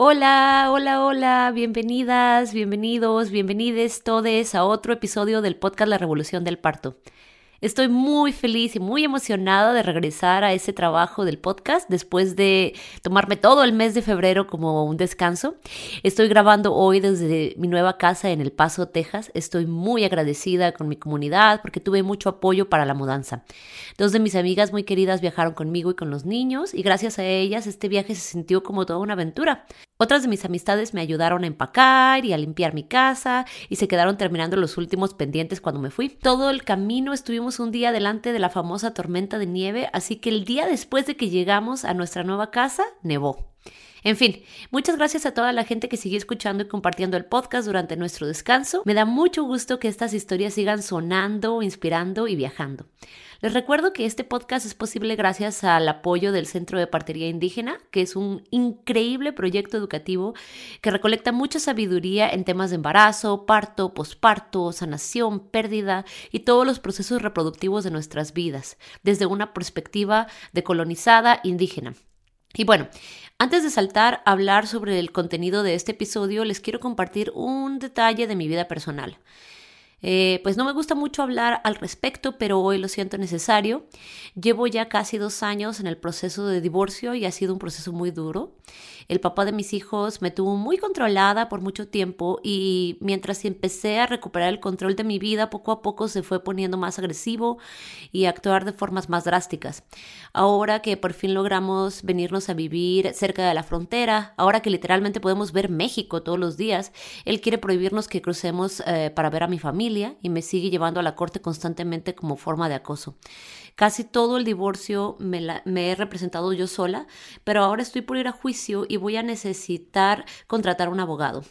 Hola, hola, hola, bienvenidas, bienvenidos, bienvenides todos a otro episodio del podcast La Revolución del Parto. Estoy muy feliz y muy emocionada de regresar a ese trabajo del podcast después de tomarme todo el mes de febrero como un descanso. Estoy grabando hoy desde mi nueva casa en El Paso, Texas. Estoy muy agradecida con mi comunidad porque tuve mucho apoyo para la mudanza. Dos de mis amigas muy queridas viajaron conmigo y con los niños y gracias a ellas este viaje se sintió como toda una aventura. Otras de mis amistades me ayudaron a empacar y a limpiar mi casa y se quedaron terminando los últimos pendientes cuando me fui. Todo el camino estuvimos un día delante de la famosa tormenta de nieve, así que el día después de que llegamos a nuestra nueva casa, nevó. En fin, muchas gracias a toda la gente que siguió escuchando y compartiendo el podcast durante nuestro descanso. Me da mucho gusto que estas historias sigan sonando, inspirando y viajando. Les recuerdo que este podcast es posible gracias al apoyo del Centro de Partería Indígena, que es un increíble proyecto educativo que recolecta mucha sabiduría en temas de embarazo, parto, posparto, sanación, pérdida y todos los procesos reproductivos de nuestras vidas, desde una perspectiva decolonizada indígena. Y bueno, antes de saltar a hablar sobre el contenido de este episodio, les quiero compartir un detalle de mi vida personal. Eh, pues no me gusta mucho hablar al respecto, pero hoy lo siento necesario. Llevo ya casi dos años en el proceso de divorcio y ha sido un proceso muy duro. El papá de mis hijos me tuvo muy controlada por mucho tiempo y mientras empecé a recuperar el control de mi vida, poco a poco se fue poniendo más agresivo y actuar de formas más drásticas. Ahora que por fin logramos venirnos a vivir cerca de la frontera, ahora que literalmente podemos ver México todos los días, él quiere prohibirnos que crucemos eh, para ver a mi familia y me sigue llevando a la corte constantemente como forma de acoso. Casi todo el divorcio me, he representado yo sola, pero ahora estoy por ir a juicio y voy a necesitar contratar un abogado.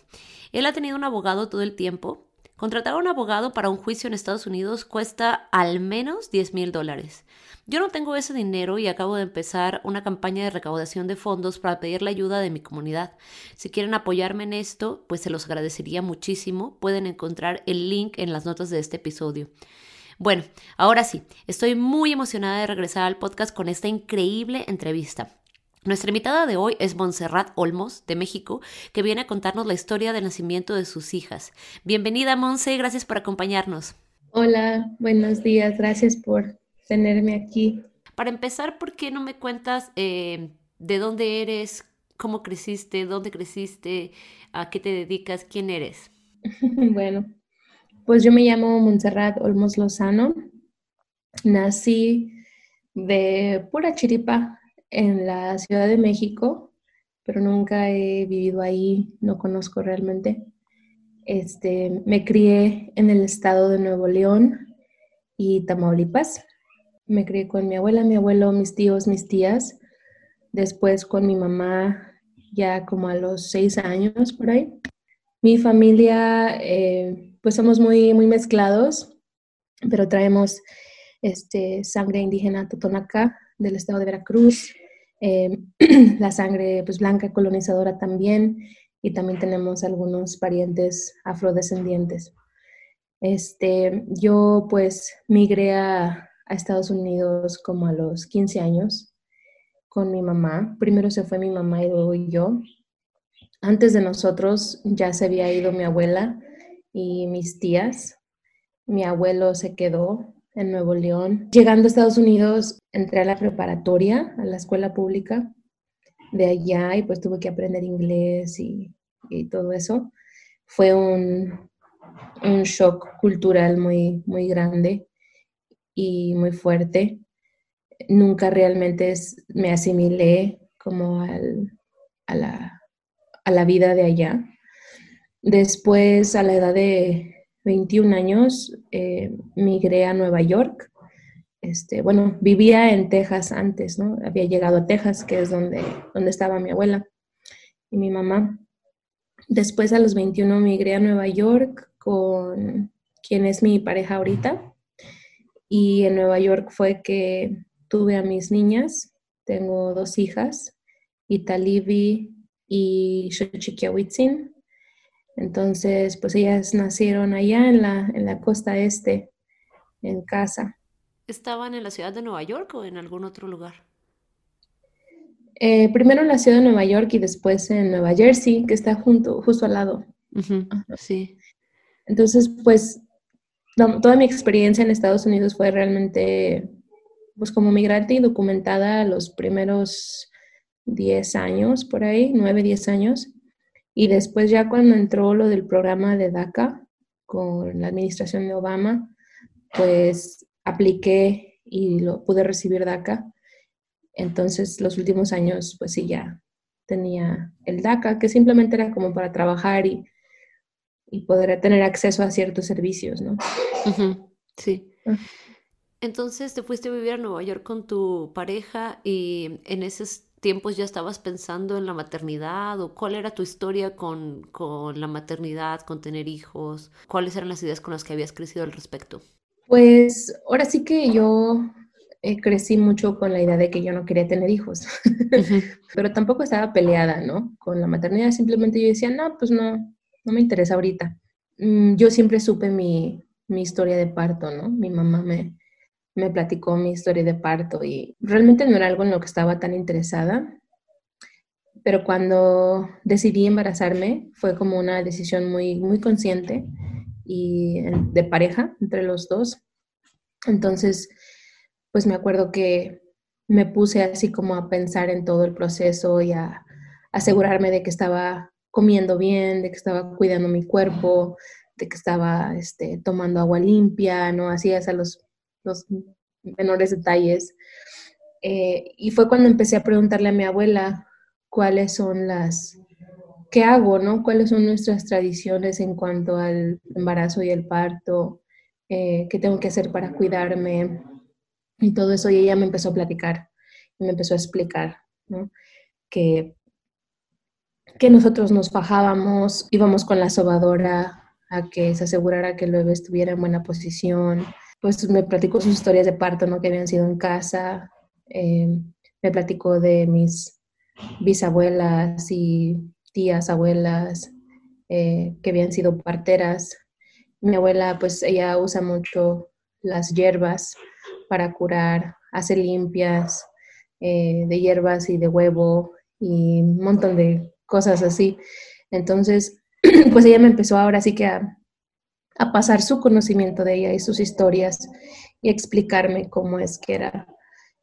Él ha tenido un abogado todo el tiempo. Contratar a un abogado para un juicio en Estados Unidos cuesta al menos 10 mil dólares. Yo no tengo ese dinero y acabo de empezar una campaña de recaudación de fondos para pedir la ayuda de mi comunidad. Si quieren apoyarme en esto, pues se los agradecería muchísimo. Pueden encontrar el link en las notas de este episodio. Bueno, ahora sí, estoy muy emocionada de regresar al podcast con esta increíble entrevista. Nuestra invitada de hoy es Montserrat Olmos, de México, que viene a contarnos la historia del nacimiento de sus hijas. Bienvenida, Monse, gracias por acompañarnos. Hola, buenos días, gracias por tenerme aquí. Para empezar, ¿por qué no me cuentas eh, de dónde eres, cómo creciste, dónde creciste, a qué te dedicas, quién eres? bueno, pues yo me llamo Montserrat Olmos Lozano. Nací de pura chiripa en la Ciudad de México, pero nunca he vivido ahí, no conozco realmente. Este, me crié en el estado de Nuevo León y Tamaulipas. Me crié con mi abuela, mi abuelo, mis tíos, mis tías. Después con mi mamá ya como a los seis años por ahí. Mi familia eh, pues somos muy, muy mezclados, pero traemos este, sangre indígena totonaca del estado de Veracruz, eh, la sangre pues, blanca colonizadora también, y también tenemos algunos parientes afrodescendientes. Este, yo pues migré a, a Estados Unidos como a los 15 años con mi mamá. Primero se fue mi mamá y luego yo. Antes de nosotros ya se había ido mi abuela y mis tías. Mi abuelo se quedó en Nuevo León. Llegando a Estados Unidos, entré a la preparatoria, a la escuela pública de allá y pues tuve que aprender inglés y, todo eso. Fue un, un, shock cultural muy, muy grande y muy fuerte. Nunca realmente me asimilé como al, a, la, a la vida de allá. Después, a la edad de 21 años, eh, migré a Nueva York. Este, bueno, vivía en Texas antes, ¿no? Había llegado a Texas, que es donde, donde estaba mi abuela y mi mamá. Después a los 21 migré a Nueva York con quien es mi pareja ahorita. Y en Nueva York fue que tuve a mis niñas. Tengo dos hijas, Italivi y Xochiquiahuitzin. Entonces, pues ellas nacieron allá en la, en la costa este, en casa. ¿Estaban en la ciudad de Nueva York o en algún otro lugar? Eh, primero en la ciudad de Nueva York y después en Nueva Jersey, que está junto, justo al lado. Sí. Entonces, pues, toda mi experiencia en Estados Unidos fue realmente, pues, como migrante y documentada los primeros 10 años, por ahí, 9, 10 años. Y después ya cuando entró lo del programa de DACA con la administración de Obama, pues apliqué y lo pude recibir DACA entonces, los últimos años, pues sí, ya tenía el DACA, que simplemente era como para trabajar y, y poder tener acceso a ciertos servicios, ¿no? Sí. Ah. Entonces, te fuiste a vivir a Nueva York con tu pareja y en esos tiempos ya estabas pensando en la maternidad o cuál era tu historia con, con la maternidad, con tener hijos, cuáles eran las ideas con las que habías crecido al respecto. Pues ahora sí que yo eh, crecí mucho con la idea de que yo no quería tener hijos, pero tampoco estaba peleada, ¿no? Con la maternidad, simplemente yo decía, no, pues no, no me interesa ahorita. Mm, yo siempre supe mi, mi historia de parto, ¿no? Mi mamá me, me platicó mi historia de parto y realmente no era algo en lo que estaba tan interesada, pero cuando decidí embarazarme fue como una decisión muy, muy consciente y de pareja entre los dos. Entonces, pues me acuerdo que me puse así como a pensar en todo el proceso y a asegurarme de que estaba comiendo bien, de que estaba cuidando mi cuerpo, de que estaba este, tomando agua limpia, ¿no? Así a los, los menores detalles. Eh, y fue cuando empecé a preguntarle a mi abuela cuáles son las, qué hago, ¿no? ¿Cuáles son nuestras tradiciones en cuanto al embarazo y el parto? Eh, ¿Qué tengo que hacer para cuidarme? y todo eso, y ella me empezó a platicar, me empezó a explicar, ¿no? Que, que nosotros nos fajábamos, íbamos con la sobadora a que se asegurara que el bebé estuviera en buena posición, pues me platicó sus historias de parto, ¿no? Que habían sido en casa, eh, me platicó de mis bisabuelas y tías, abuelas, eh, que habían sido parteras. Mi abuela, pues ella usa mucho las hierbas para curar, hace limpias eh, de hierbas y de huevo y un montón de cosas así. Entonces, pues ella me empezó ahora sí que a, pasar su conocimiento de ella y sus historias y explicarme cómo es que era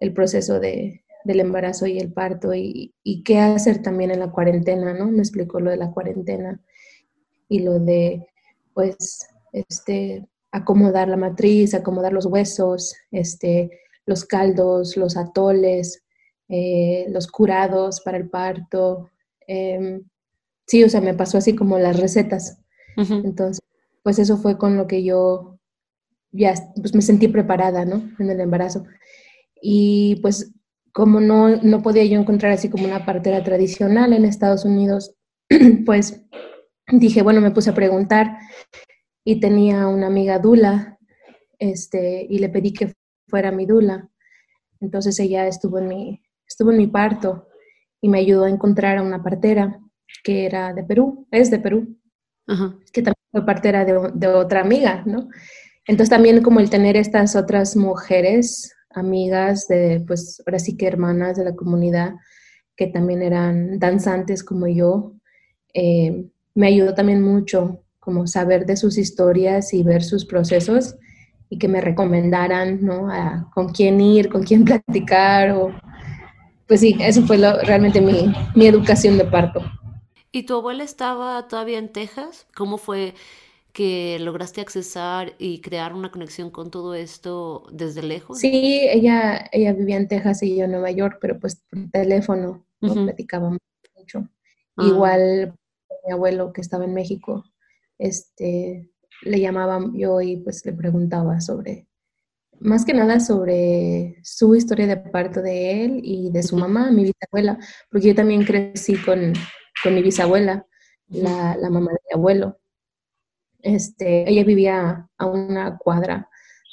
el proceso de, del embarazo y el parto y, y, qué hacer también en la cuarentena, ¿no? Me explicó lo de la cuarentena y lo de, pues, este, acomodar la matriz, acomodar los huesos, este, los caldos, los atoles, eh, los curados para el parto. Em, sí, o sea, me pasó así como las recetas. Entonces, pues eso fue con lo que yo ya pues me sentí preparada, ¿no? En el embarazo. Y pues como no, no podía yo encontrar así como una partera tradicional en Estados Unidos, pues dije, bueno, me puse a preguntar y tenía una amiga Dula, este, y le pedí que fuera mi Dula. Entonces ella estuvo en mi, estuvo en mi parto y me ayudó a encontrar a una partera que era de Perú, es de Perú, que también fue partera de, otra amiga, ¿no? Entonces también como el tener estas otras mujeres, amigas de, pues ahora sí que hermanas de la comunidad, que también eran danzantes como yo, eh, me ayudó también mucho como saber de sus historias y ver sus procesos y que me recomendaran, ¿no? A, con quién ir, con quién platicar o... Pues sí, eso fue realmente mi, mi educación de parto. ¿Y tu abuela estaba todavía en Texas? ¿Cómo fue que lograste accesar y crear una conexión con todo esto desde lejos? Sí, ella, ella vivía en Texas y yo en Nueva York, pero pues por teléfono no platicábamos mucho. Ah. Igual mi abuelo que estaba en México, este, le llamaba yo y pues le preguntaba sobre, más que nada sobre su historia de parto de él y de su mamá, mi bisabuela, porque yo también crecí con, con mi bisabuela. la, la mamá de mi abuelo. Este, ella vivía a una cuadra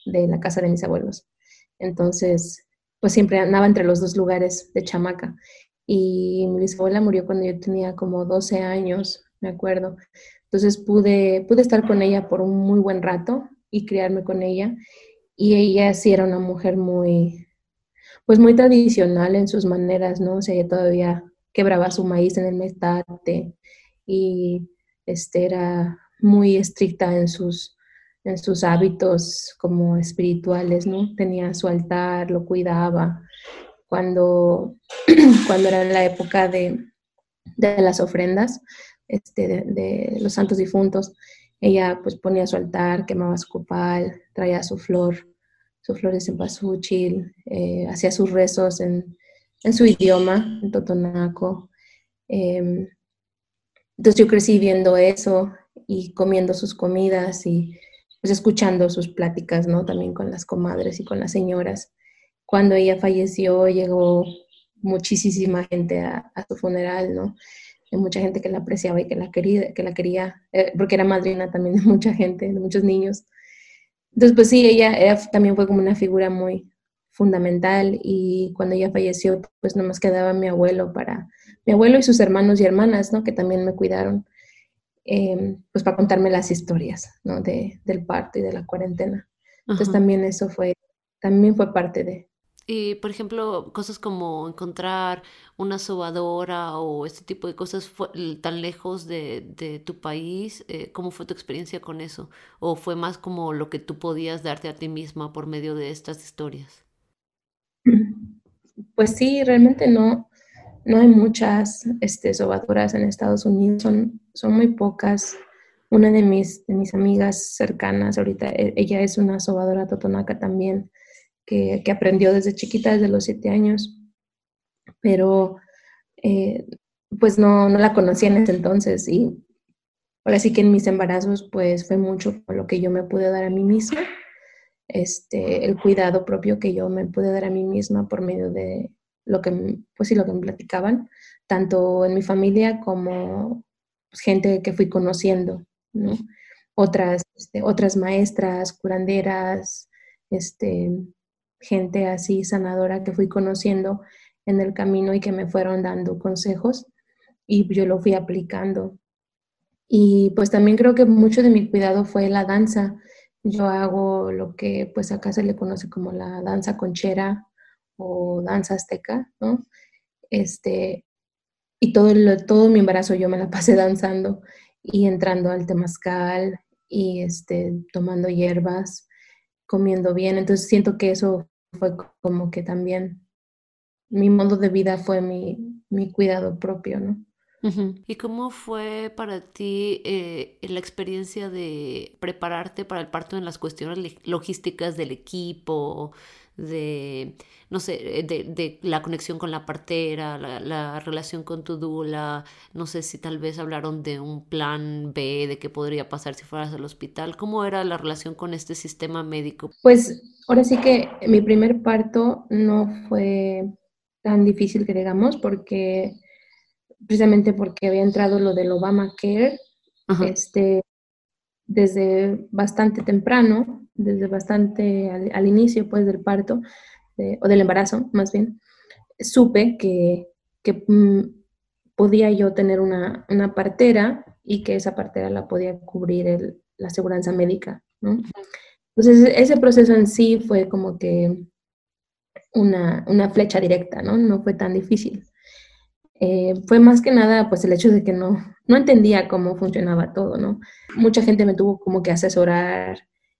de la casa de mis abuelos. Entonces, pues siempre andaba entre los dos lugares de chamaca. Y mi bisabuela murió cuando yo tenía como 12 años, me acuerdo. Entonces pude, pude estar con ella por un muy buen rato y criarme con ella. Y ella sí era una mujer muy, pues muy tradicional en sus maneras, ¿no? O sea, ella todavía quebraba su maíz en el metate y este, era muy estricta en sus, en sus hábitos como espirituales, ¿no? Tenía su altar, lo cuidaba. Cuando, cuando era la época de, de las ofrendas este, de, los santos difuntos, ella pues ponía su altar, quemaba su copal, traía su flor, sus flores en pasúchil, eh, hacía sus rezos en, en, su idioma, en totonaco. Em, entonces yo crecí viendo eso y comiendo sus comidas y pues escuchando sus pláticas, ¿no? También con las comadres y con las señoras. Cuando ella falleció, llegó muchísima gente a, su funeral, ¿no? Hay mucha gente que la apreciaba y que la quería, que la quería eh, porque era madrina también de mucha gente, de muchos niños. Entonces, pues sí, ella, también fue como una figura muy fundamental y cuando ella falleció, pues nomás quedaba mi abuelo para, mi abuelo y sus hermanos y hermanas, ¿no? Que también me cuidaron. Em, pues para contarme las historias ¿no? de, del parto y de la cuarentena. Entonces también eso fue, también fue parte de. Y por ejemplo, cosas como encontrar una sobadora o este tipo de cosas tan lejos de, de tu país, eh, ¿cómo fue tu experiencia con eso? ¿O fue más como lo que tú podías darte a ti misma por medio de estas historias? Pues sí, realmente no, no hay muchas este, sobadoras en Estados Unidos, son, son muy pocas. Una de mis, de mis amigas cercanas ahorita, e, ella es una sobadora totonaca también, que, que aprendió desde chiquita, desde los siete años, pero eh, pues no, no la conocía en ese entonces y ahora sí que en mis embarazos pues fue mucho por lo que yo me pude dar a mí misma, este, el cuidado propio que yo me pude dar a mí misma por medio de, lo que, pues sí, lo que me platicaban, tanto en mi familia como pues, gente que fui conociendo, ¿no? Otras, este, otras maestras, curanderas, este, gente así sanadora que fui conociendo en el camino y que me fueron dando consejos y yo lo fui aplicando. Y pues también creo que mucho de mi cuidado fue la danza. Yo hago lo que pues acá se le conoce como la danza conchera o danza azteca, ¿no? Este, y todo, todo mi embarazo yo me la pasé danzando y entrando al temazcal y este, tomando hierbas, comiendo bien. Entonces siento que eso fue como que también mi modo de vida fue mi, mi cuidado propio, ¿no? ¿Y cómo fue para ti eh, la experiencia de prepararte para el parto en las cuestiones logísticas del equipo, de, no sé, eh, de, la conexión con la partera, la, relación con tu dula, no sé si tal vez hablaron de un plan B, de qué podría pasar si fueras al hospital, ¿cómo era la relación con este sistema médico? Pues ahora sí que mi primer parto no fue tan difícil que digamos, porque precisamente porque había entrado lo del Obamacare, este, desde bastante temprano, desde bastante al, inicio pues del parto, o del embarazo más bien, supe que, que mm, podía yo tener una, una, partera y que esa partera la podía cubrir el, la aseguranza médica, ¿no? Entonces ese proceso en sí fue como que una, una flecha directa, ¿no? No fue tan difícil. Eh, fue más que nada pues el hecho de que no, no entendía cómo funcionaba todo, ¿no? Mucha gente me tuvo como que asesorar,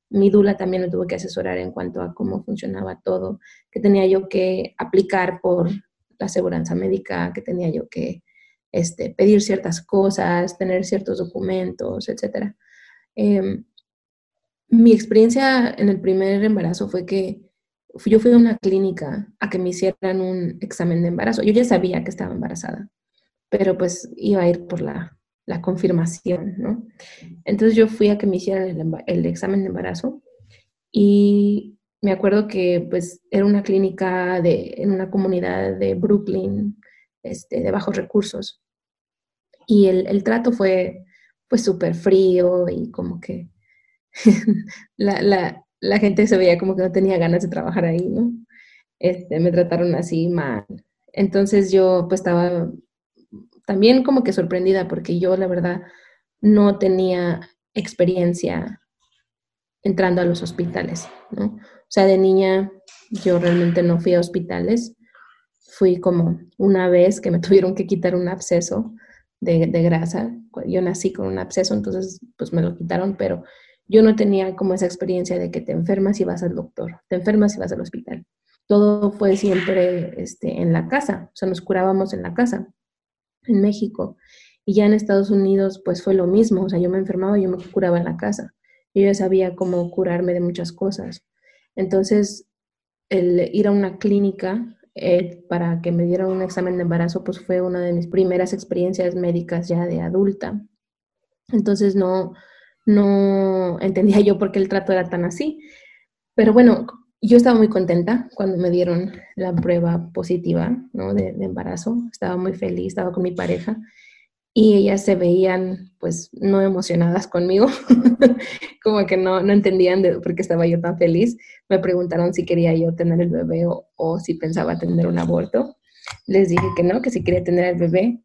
mi dula también me tuvo que asesorar en cuanto a cómo funcionaba todo, que tenía yo que aplicar por la aseguranza médica, que tenía yo que este, pedir ciertas cosas, tener ciertos documentos, etc. Em, mi experiencia en el primer embarazo fue que yo fui a una clínica a que me hicieran un examen de embarazo. Yo ya sabía que estaba embarazada, pero pues iba a ir por la, la confirmación, ¿no? Entonces yo fui a que me hicieran el, el, examen de embarazo y me acuerdo que pues era una clínica de, en una comunidad de Brooklyn, este, de bajos recursos. Y el, el trato fue pues súper frío y como que la, la, la, gente se veía como que no tenía ganas de trabajar ahí, ¿no? Este, me trataron así mal. Entonces yo pues estaba también como que sorprendida porque yo la verdad no tenía experiencia entrando a los hospitales, ¿no? O sea, de niña yo realmente no fui a hospitales. Fui como una vez que me tuvieron que quitar un absceso de, de grasa. Yo nací con un absceso, entonces pues me lo quitaron, pero yo no tenía como esa experiencia de que te enfermas y vas al doctor, te enfermas y vas al hospital. Todo fue siempre este, en la casa, o sea, nos curábamos en la casa, en México. Y ya en Estados Unidos, pues fue lo mismo, o sea, yo me enfermaba y yo me curaba en la casa. Yo ya sabía cómo curarme de muchas cosas. Entonces, el ir a una clínica eh, para que me dieran un examen de embarazo, pues fue una de mis primeras experiencias médicas ya de adulta. Entonces, no, no entendía yo por qué el trato era tan así. Pero bueno, yo estaba muy contenta cuando me dieron la prueba positiva ¿no? de, embarazo. Estaba muy feliz, estaba con mi pareja y ellas se veían pues no emocionadas conmigo, como que no, no entendían de por qué estaba yo tan feliz. Me preguntaron si quería yo tener el bebé o, o si pensaba tener un aborto. Les dije que no, que si quería tener el bebé.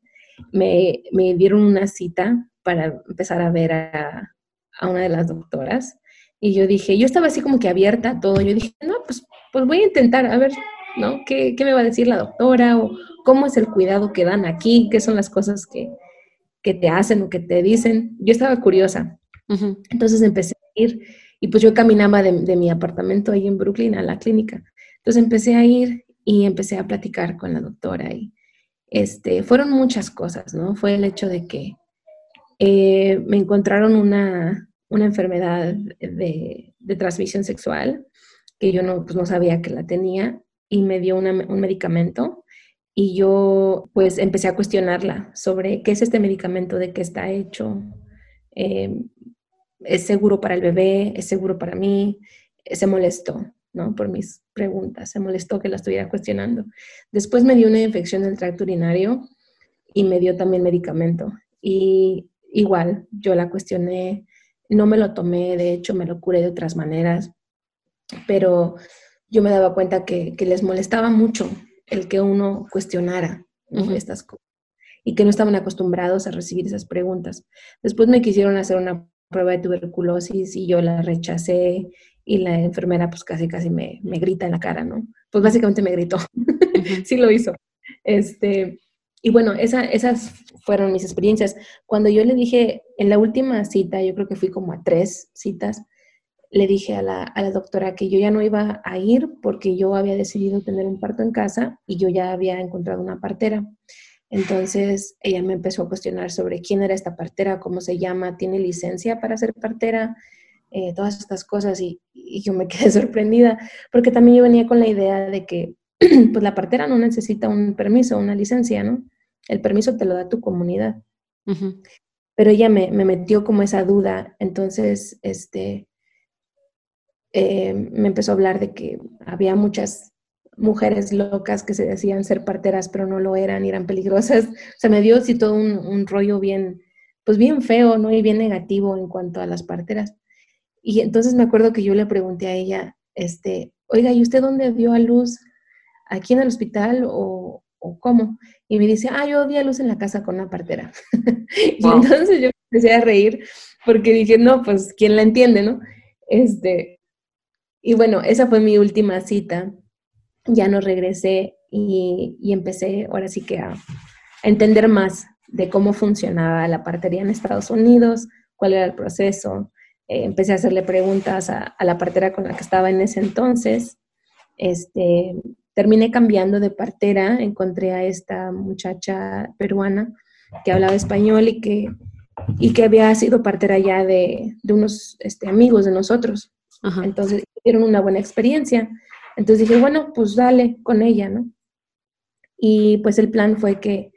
Me, me dieron una cita para empezar a ver a, a una de las doctoras y yo dije, yo estaba así como que abierta a todo, yo dije, no, pues, pues voy a intentar, a ver, ¿no? ¿Qué, ¿Qué, me va a decir la doctora? ¿O cómo es el cuidado que dan aquí? ¿Qué son las cosas que, que te hacen o que te dicen? Yo estaba curiosa. Entonces empecé a ir y pues yo caminaba de, de, mi apartamento ahí en Brooklyn a la clínica. Entonces empecé a ir y empecé a platicar con la doctora y este, fueron muchas cosas, ¿no? Fue el hecho de que eh, me encontraron una, una enfermedad de, de, transmisión sexual que yo no, pues no sabía que la tenía y me dio un medicamento y yo pues empecé a cuestionarla sobre qué es este medicamento, de qué está hecho, eh, es seguro para el bebé, es seguro para mí, se molestó, ¿no? Por mis preguntas, se molestó que la estuviera cuestionando. Después me dio una infección del tracto urinario y me dio también medicamento. Y igual, yo la cuestioné, no me lo tomé, de hecho me lo curé de otras maneras, pero yo me daba cuenta que, les molestaba mucho el que uno cuestionara estas cosas y que no estaban acostumbrados a recibir esas preguntas. Después me quisieron hacer una prueba de tuberculosis y yo la rechacé y la enfermera pues casi casi me, me grita en la cara, ¿no? Pues básicamente me gritó, sí lo hizo. Este, y bueno, esas fueron mis experiencias. Cuando yo le dije, en la última cita, yo creo que fui como a tres citas, le dije a la, a la, doctora que yo ya no iba a ir porque yo había decidido tener un parto en casa y yo ya había encontrado una partera. Entonces ella me empezó a cuestionar sobre quién era esta partera, cómo se llama, tiene licencia para ser partera, eh, todas estas cosas y, y, yo me quedé sorprendida porque también yo venía con la idea de que pues la partera no necesita un permiso, una licencia, ¿no? El permiso te lo da tu comunidad. Pero ella me, me, metió como esa duda, entonces, este, eh, me empezó a hablar de que había muchas mujeres locas que se decían ser parteras, pero no lo eran y eran peligrosas. O sea, me dio así todo un, un rollo bien, pues bien feo, ¿no? Y bien negativo en cuanto a las parteras. Y entonces me acuerdo que yo le pregunté a ella, este, oiga, ¿y usted dónde dio a luz? ¿Aquí en el hospital o, o cómo? Y me dice, ah, yo di a luz en la casa con una partera. y entonces yo empecé a reír porque dije, no, pues, ¿quién la entiende, no? Este, y bueno, esa fue mi última cita. Ya no regresé y, y empecé ahora sí que a, a, entender más de cómo funcionaba la partería en Estados Unidos, cuál era el proceso. Eh, empecé a hacerle preguntas a, a, la partera con la que estaba en ese entonces. Este, terminé cambiando de partera, encontré a esta muchacha peruana que hablaba español y que, y que había sido partera ya de, de unos este, amigos de nosotros. Ajá. Entonces, tuvieron una buena experiencia. Entonces dije, bueno, pues dale con ella, ¿no? Y pues el plan fue que,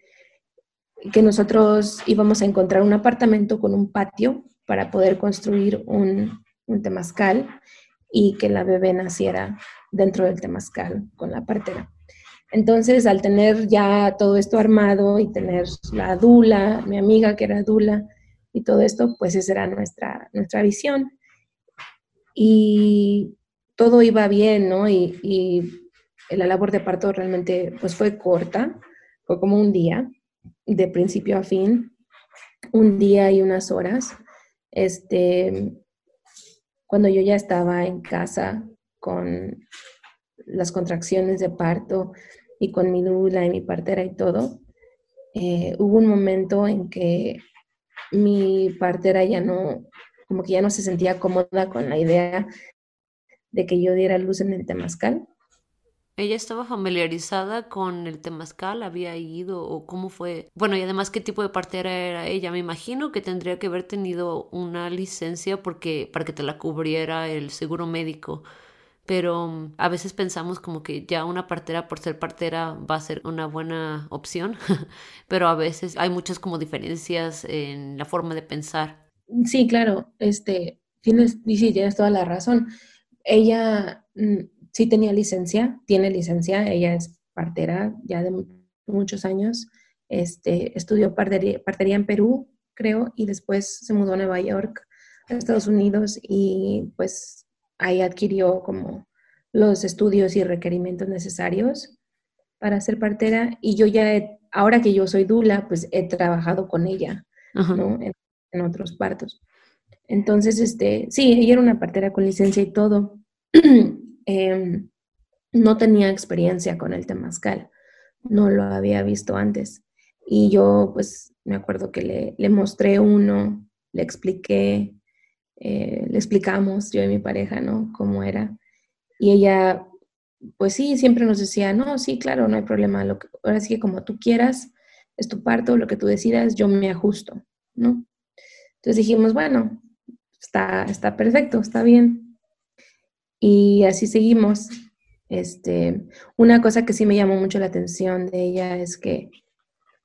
que nosotros íbamos a encontrar un apartamento con un patio para poder construir un, un temazcal y que la bebé naciera dentro del temazcal con la partera. Entonces, al tener ya todo esto armado y tener la dula, mi amiga que era dula y todo esto, pues esa era nuestra, nuestra visión. Y todo iba bien, ¿no? Y, y la labor de parto realmente pues fue corta, fue como un día, de principio a fin, un día y unas horas. Este, cuando yo ya estaba en casa con las contracciones de parto y con mi dula y mi partera y todo, eh, hubo un momento en que mi partera ya no, como que ya no se sentía cómoda con la idea de que yo diera luz en el temazcal. ¿Ella estaba familiarizada con el temazcal? ¿Había ido o cómo fue? Bueno, y además, ¿qué tipo de partera era ella? Me imagino que tendría que haber tenido una licencia porque para que te la cubriera el seguro médico pero mm, a veces pensamos como que ya una partera por ser partera va a ser una buena opción, pero a veces hay muchas como diferencias en la forma de pensar. Sí, claro, este, tienes, sí, tienes toda la razón. Ella mm, sí tenía licencia, tiene licencia, ella es partera ya de muchos años, este, estudió partería, partería en Perú, creo, y después se mudó a Nueva York, a Estados Unidos, y pues ahí adquirió como los estudios y requerimientos necesarios para ser partera y yo ya, ahora que yo soy Dula, pues he trabajado con ella, ¿no? En, otros partos. Entonces, este, sí, ella era una partera con licencia y todo. Em, no tenía experiencia con el temazcal, no lo había visto antes. Y yo, pues, me acuerdo que le, le mostré uno, le expliqué, eh, le explicamos, yo y mi pareja, ¿no? Cómo era. Y ella, pues sí, siempre nos decía, no, sí, claro, no hay problema. Lo que, ahora sí que como tú quieras, es tu parto, lo que tú decidas, yo me ajusto, ¿no? Entonces dijimos, bueno, está, está perfecto, está bien. Y así seguimos. Este, una cosa que sí me llamó mucho la atención de ella es que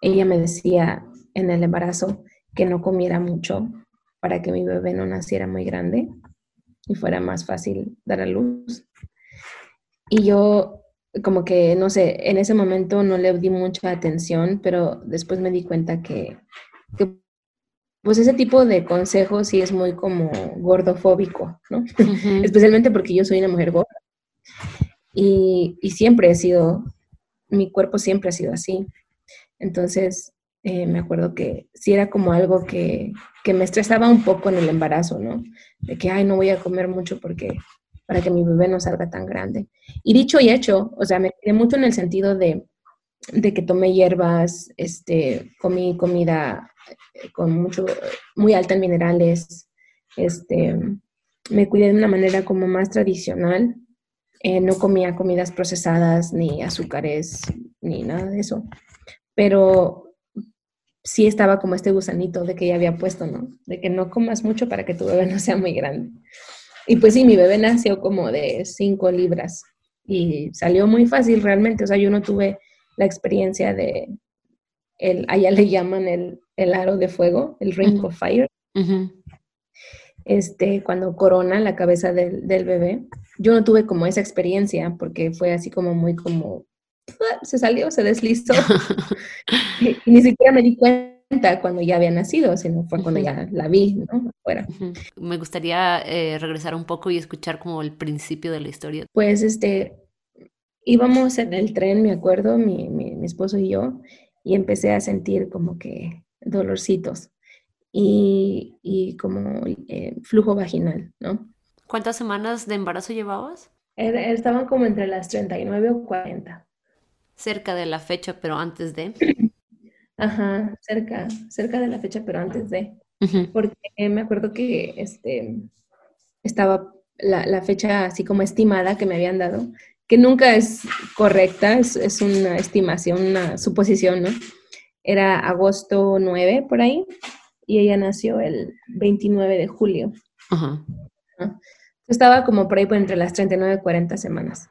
ella me decía en el embarazo que no comiera mucho para que mi bebé no naciera muy grande y fuera más fácil dar a luz. Y yo como que, no sé, en ese momento no le di mucha atención, pero después me di cuenta que, pues ese tipo de consejos sí es muy como gordofóbico, ¿no? Especialmente porque yo soy una mujer gorda. Y, y, siempre he sido, mi cuerpo siempre ha sido así. Entonces, eh, me acuerdo que sí era como algo que, que, me estresaba un poco en el embarazo, ¿no? De que, ay, no voy a comer mucho porque para que mi bebé no salga tan grande. Y dicho y hecho, o sea, me quedé mucho en el sentido de, de que tomé hierbas, este, comí comida eh, con mucho, muy alta en minerales, este, me cuidé de una manera como más tradicional, eh, no comía comidas procesadas, ni azúcares, ni nada de eso. Pero sí estaba como este gusanito de que ya había puesto, ¿no? De que no comas mucho para que tu bebé no sea muy grande. Y pues sí, mi bebé nació como de 5 libras y salió muy fácil realmente. O sea, yo no tuve la experiencia de, el, allá le llaman el, el aro de fuego, el ring of fire. Este, cuando corona la cabeza del, del, bebé. Yo no tuve como esa experiencia porque fue así como muy como se salió, se deslizó. y, ni siquiera me di cuenta cuando ya había nacido, sino fue cuando ya la vi, ¿no? Afuera. Me gustaría eh, regresar un poco y escuchar como el principio de la historia. Pues este, íbamos en el tren, me acuerdo, mi, mi, esposo y yo, y empecé a sentir como que dolorcitos y, y como eh, flujo vaginal, ¿no? ¿Cuántas semanas de embarazo llevabas? Estaban como entre las 39 o 40 cerca de la fecha, pero antes de. Ajá, cerca, cerca de la fecha, pero antes de. Porque me acuerdo que este, estaba la, fecha así como estimada que me habían dado, que nunca es correcta, es, es, una estimación, una suposición, ¿no? Era agosto 9 por ahí y ella nació el 29 de julio. Ajá. Estaba como por ahí por entre las 39 y 40 semanas.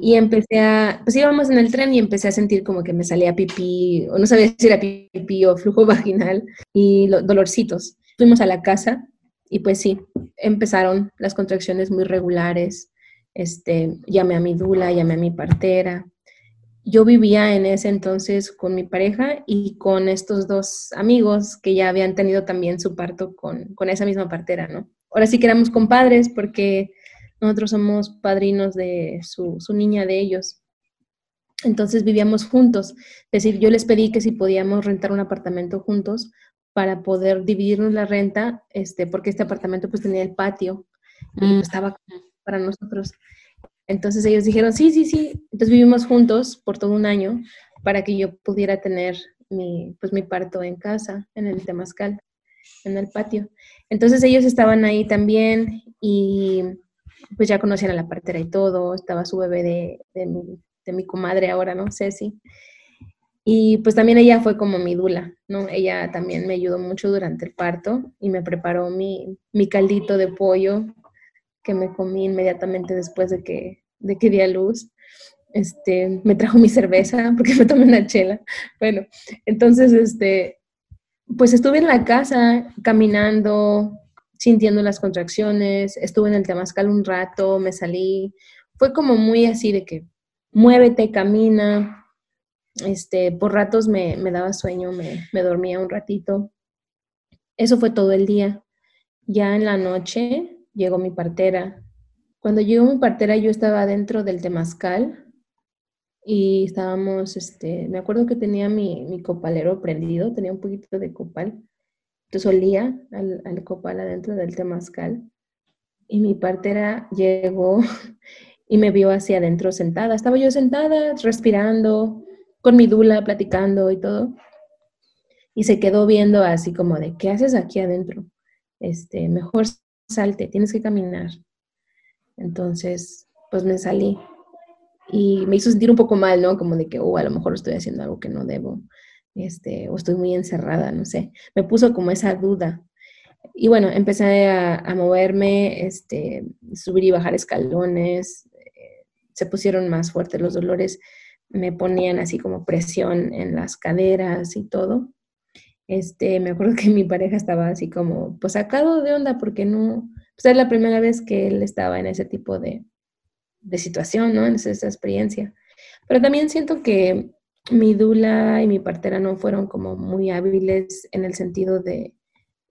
Y empecé a, pues íbamos en el tren y empecé a sentir como que me salía pipí, o no sabía si era pipí o flujo vaginal, y dolorcitos. Fuimos a la casa y pues sí, empezaron las contracciones muy regulares. Este, llamé a mi dula, llamé a mi partera yo vivía en ese entonces con mi pareja y con estos dos amigos que ya habían tenido también su parto con, con esa misma partera, ¿no? Ahora sí que éramos compadres porque nosotros somos padrinos de su, su niña de ellos. Entonces vivíamos juntos. Es decir, yo les pedí que si podíamos rentar un apartamento juntos para poder dividirnos la renta, este, porque este apartamento pues tenía el patio y mm. estaba para nosotros. Entonces ellos dijeron, sí, sí, sí. Entonces vivimos juntos por todo un año para que yo pudiera tener mi, pues, mi parto en casa, en el Temazcal, en el patio. Entonces ellos estaban ahí también y pues ya conocían a la partera y todo. Estaba su bebé de, de, mi, de mi comadre ahora, ¿no? Ceci. Y pues también ella fue como mi dula, ¿no? Ella también me ayudó mucho durante el parto y me preparó mi, mi caldito de pollo que me comí inmediatamente después de que, de que di a luz. Este, me trajo mi cerveza porque me tomé una chela. Bueno, entonces, este, pues estuve en la casa caminando, sintiendo las contracciones, estuve en el Temascal un rato, me salí. Fue como muy así de que muévete, camina. Este, por ratos me, me daba sueño, me, me dormía un ratito. Eso fue todo el día. Ya en la noche llegó mi partera. Cuando llegó mi partera yo estaba dentro del temazcal y estábamos, este, me acuerdo que tenía mi, mi copalero prendido, tenía un poquito de copal, entonces olía al, al copal adentro del temazcal y mi partera llegó y me vio hacia adentro sentada. Estaba yo sentada, respirando, con mi dula, platicando y todo. Y se quedó viendo así como de, ¿qué haces aquí adentro? Este, mejor salte, tienes que caminar. Entonces, pues me salí y me hizo sentir un poco mal, ¿no? Como de que, oh, a lo mejor estoy haciendo algo que no debo, este, o estoy muy encerrada, no sé. Me puso como esa duda. Y bueno, empecé a, moverme, este, subir y bajar escalones, eh, se pusieron más fuertes los dolores, me ponían así como presión en las caderas y todo este, me acuerdo que mi pareja estaba así como, pues sacado de onda porque no, pues era la primera vez que él estaba en ese tipo de, de situación, ¿no? En esa, experiencia. Pero también siento que mi dula y mi partera no fueron como muy hábiles en el sentido de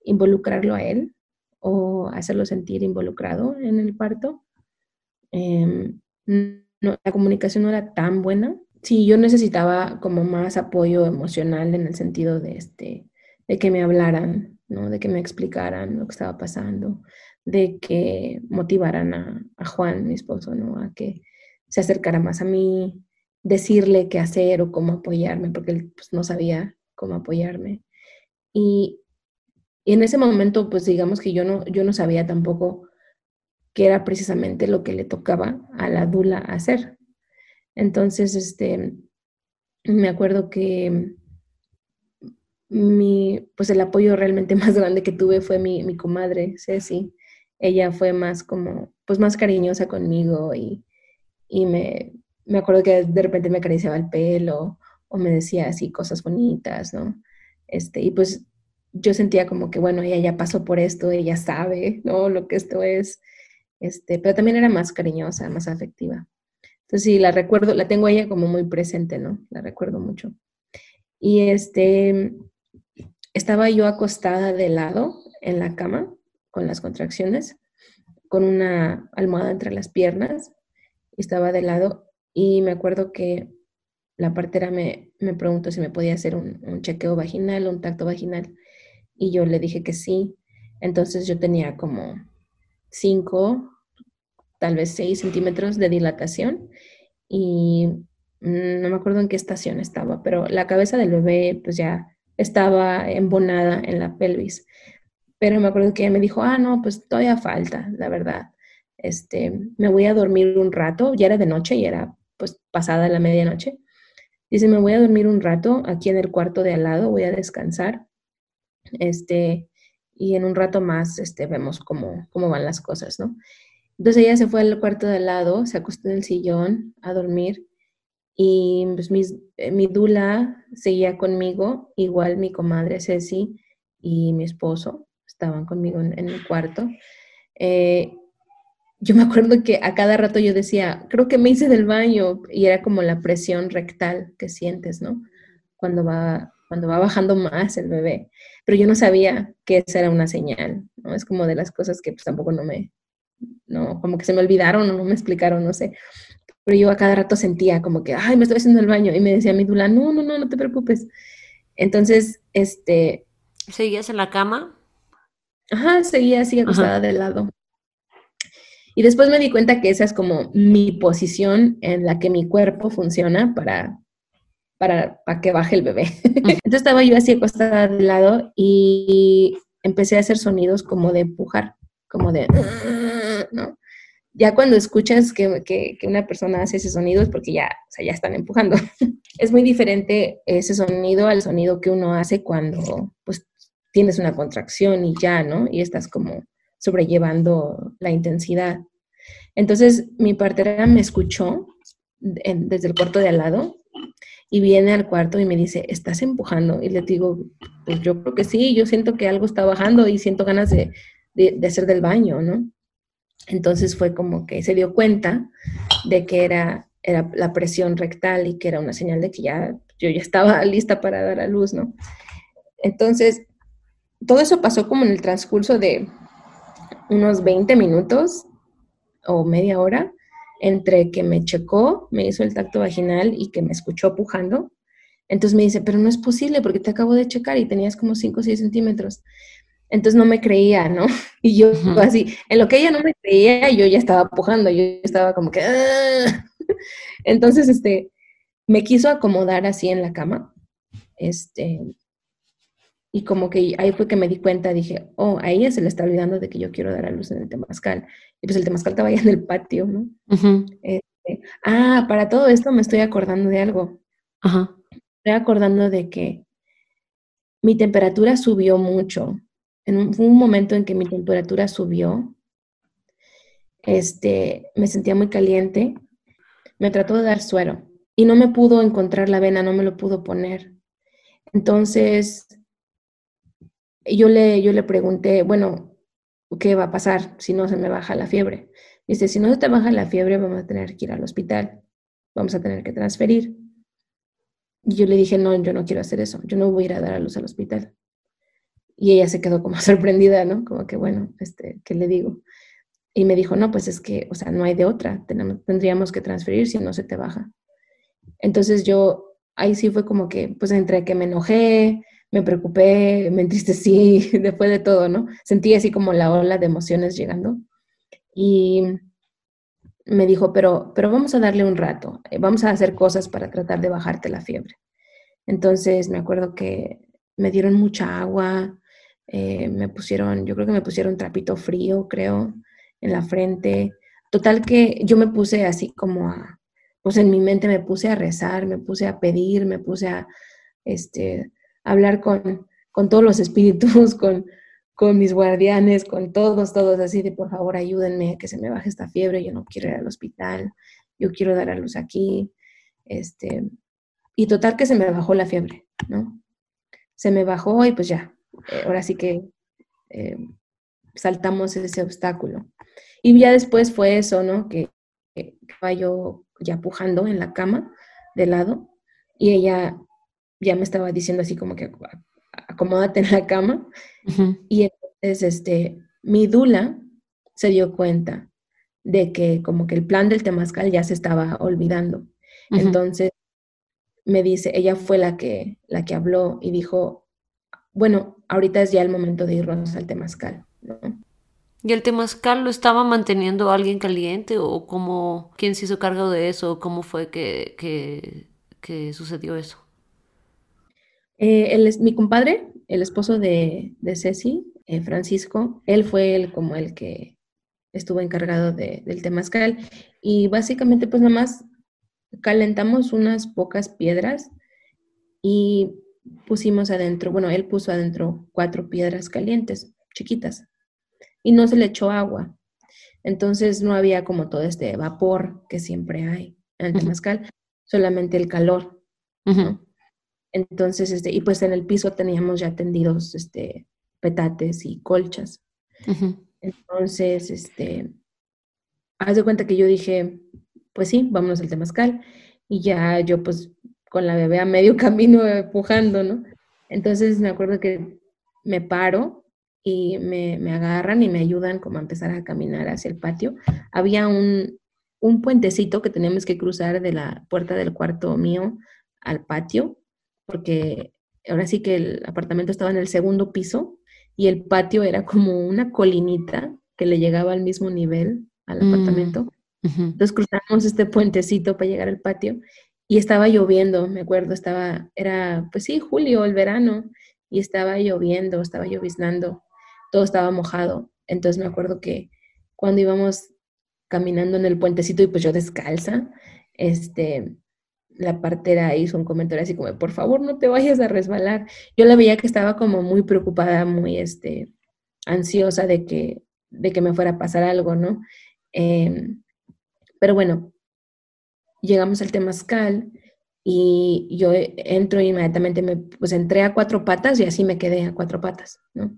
involucrarlo a él o hacerlo sentir involucrado en el parto. Em, la comunicación no era tan buena sí, yo necesitaba como más apoyo emocional en el sentido de, este, de que me hablaran, ¿no? de que me explicaran lo que estaba pasando, de que motivaran a, Juan, mi esposo, ¿no? a que se acercara más a mí, decirle qué hacer o cómo apoyarme, porque él pues, no sabía cómo apoyarme. Y, en ese momento, pues digamos que yo no, yo no sabía tampoco qué era precisamente lo que le tocaba a la dula hacer, entonces, este, me acuerdo que mi, pues el apoyo realmente más grande que tuve fue mi, mi comadre, Ceci. Ella fue más como, pues más cariñosa conmigo y, y me, me acuerdo que de repente me acariciaba el pelo o me decía así cosas bonitas, ¿no? Este, y pues yo sentía como que, bueno, ella ya pasó por esto, ella sabe, ¿no? Lo que esto es, este, pero también era más cariñosa, más afectiva. Entonces sí, la recuerdo, la tengo ella como muy presente, ¿no? La recuerdo mucho. Y este, estaba yo acostada de lado en la cama con las contracciones, con una almohada entre las piernas, estaba de lado y me acuerdo que la partera me, me preguntó si me podía hacer un, chequeo vaginal, un tacto vaginal, y yo le dije que sí. Entonces yo tenía como cinco tal vez 6 centímetros de dilatación y no me acuerdo en qué estación estaba, pero la cabeza del bebé pues ya estaba embonada en la pelvis. Pero me acuerdo que ella me dijo, ah, no, pues todavía falta, la verdad. Este, me voy a dormir un rato, ya era de noche y era pues pasada la medianoche. Dice, me voy a dormir un rato aquí en el cuarto de al lado, voy a descansar. Este, y en un rato más este, vemos cómo, cómo van las cosas, ¿no? Entonces ella se fue al cuarto de al lado, se acostó en el sillón a dormir y pues eh, mi dula seguía conmigo, igual mi comadre Ceci y mi esposo estaban conmigo en, el cuarto. Eh, yo me acuerdo que a cada rato yo decía, creo que me hice del baño y era como la presión rectal que sientes, ¿no? Cuando va, cuando va bajando más el bebé. Pero yo no sabía que esa era una señal, ¿no? Es como de las cosas que pues tampoco no me, no, como que se me olvidaron o no me explicaron, no sé. Pero yo a cada rato sentía como que, ay, me estoy haciendo el baño. Y me decía mi dula, no, no, no, no te preocupes. Entonces, este... ¿Seguías en la cama? Ajá, seguía así acostada de lado. Y después me di cuenta que esa es como mi posición en la que mi cuerpo funciona para, para, para que baje el bebé. Entonces estaba yo así acostada de lado y empecé a hacer sonidos como de empujar, como de, ¿no? Ya cuando escuchas que, que, que una persona hace ese sonido es porque ya, o sea, ya están empujando. es muy diferente ese sonido al sonido que uno hace cuando pues tienes una contracción y ya, ¿no? Y estás como sobrellevando la intensidad. Entonces mi partera me escuchó desde el cuarto de al lado y viene al cuarto y me dice, ¿estás empujando? Y le digo, pues yo creo que sí, yo siento que algo está bajando y siento ganas de, de, hacer del baño, ¿no? Entonces fue como que se dio cuenta de que era, era la presión rectal y que era una señal de que ya yo ya estaba lista para dar a luz, ¿no? Entonces, todo eso pasó como en el transcurso de unos 20 minutos o media hora entre que me checó, me hizo el tacto vaginal y que me escuchó pujando. Entonces me dice, pero no es posible porque te acabo de checar y tenías como 5 o 6 centímetros. Entonces no me creía, ¿no? Y yo así, en lo que ella no me creía, yo ya estaba pujando, yo estaba como que... ¡ah! Entonces, este, me quiso acomodar así en la cama. Este, y como que ahí fue que me di cuenta, dije, oh, a ella se le está olvidando de que yo quiero dar a luz en el temazcal. Y pues el temazcal estaba ahí en el patio, ¿no? Este, ah, para todo esto me estoy acordando de algo. Ajá. Estoy acordando de que mi temperatura subió mucho. En un, un momento en que mi temperatura subió. Este, me sentía muy caliente. Me trató de dar suero y no me pudo encontrar la vena, no me lo pudo poner. Entonces, yo le, yo le pregunté, bueno, ¿qué va a pasar si no se me baja la fiebre? Dice, si no se te baja la fiebre, vamos a tener que ir al hospital, vamos a tener que transferir. Y yo le dije, no, yo no quiero hacer eso, yo no voy a ir a dar a luz al hospital. Y ella se quedó como sorprendida, ¿no? Como que, bueno, este, ¿qué le digo? Y me dijo, no, pues es que, o sea, no hay de otra, Tenemos, tendríamos que transferir si no se te baja. Entonces yo, ahí sí fue como que, pues entre que me enojé, me preocupé, me entristecí, después de todo, ¿no? Sentí así como la ola de emociones llegando. Y me dijo, pero, pero vamos a darle un rato, eh, vamos a hacer cosas para tratar de bajarte la fiebre. Entonces me acuerdo que me dieron mucha agua, eh, me pusieron, yo creo que me pusieron trapito frío, creo, en la frente. Total que yo me puse así como a, pues en mi mente me puse a rezar, me puse a pedir, me puse a, este, hablar con, con todos los espíritus, con, con mis guardianes, con todos, todos así de por favor ayúdenme, que se me baje esta fiebre, yo no quiero ir al hospital, yo quiero dar a luz aquí. Este, y total que se me bajó la fiebre, ¿no? Se me bajó y pues ya, eh, ahora sí que eh, saltamos ese obstáculo. Y ya después fue eso, ¿no? Que, que, yo ya pujando en la cama de lado y ella ya me estaba diciendo así como que acomódate en la cama. Y entonces, este, mi dula se dio cuenta de que como que el plan del temazcal ya se estaba olvidando. Entonces, me dice, ella fue la que, la que habló y dijo, bueno, ahorita es ya el momento de irnos al temazcal, ¿Y el temazcal lo estaba manteniendo alguien caliente o cómo, quién se hizo cargo de eso? ¿Cómo fue que, que, que sucedió eso? Eh, él es mi compadre, el esposo de, de Ceci, eh, Francisco, él fue el, como el que estuvo encargado del temazcal y básicamente pues nada más calentamos unas pocas piedras y pusimos adentro, bueno, él puso adentro cuatro piedras calientes, chiquitas, y no se le echó agua. Entonces no había como todo este vapor que siempre hay en el temazcal, solamente el calor. Entonces, este, y pues en el piso teníamos ya tendidos este, petates y colchas. Entonces, este, haz de cuenta que yo dije, pues sí, vámonos al temazcal. Y ya yo pues con la bebé a medio camino empujando, ¿no? Entonces me acuerdo que me paro y me, me, agarran y me ayudan como a empezar a caminar hacia el patio. Había un, un puentecito que teníamos que cruzar de la puerta del cuarto mío al patio, porque ahora sí que el apartamento estaba en el segundo piso y el patio era como una colinita que le llegaba al mismo nivel al mm, apartamento. Entonces cruzamos este puentecito para llegar al patio y estaba lloviendo, me acuerdo, estaba, era, pues sí, julio, el verano, y estaba lloviendo, estaba lloviznando, todo estaba mojado. Entonces me acuerdo que cuando íbamos caminando en el puentecito y pues yo descalza, este, la partera hizo un comentario así como, por favor, no te vayas a resbalar. Yo la veía que estaba como muy preocupada, muy este, ansiosa de que, de que me fuera a pasar algo, ¿no? Em, pero bueno, llegamos al Temazcal y yo entro inmediatamente, me, pues entré a cuatro patas y así me quedé a cuatro patas, ¿no?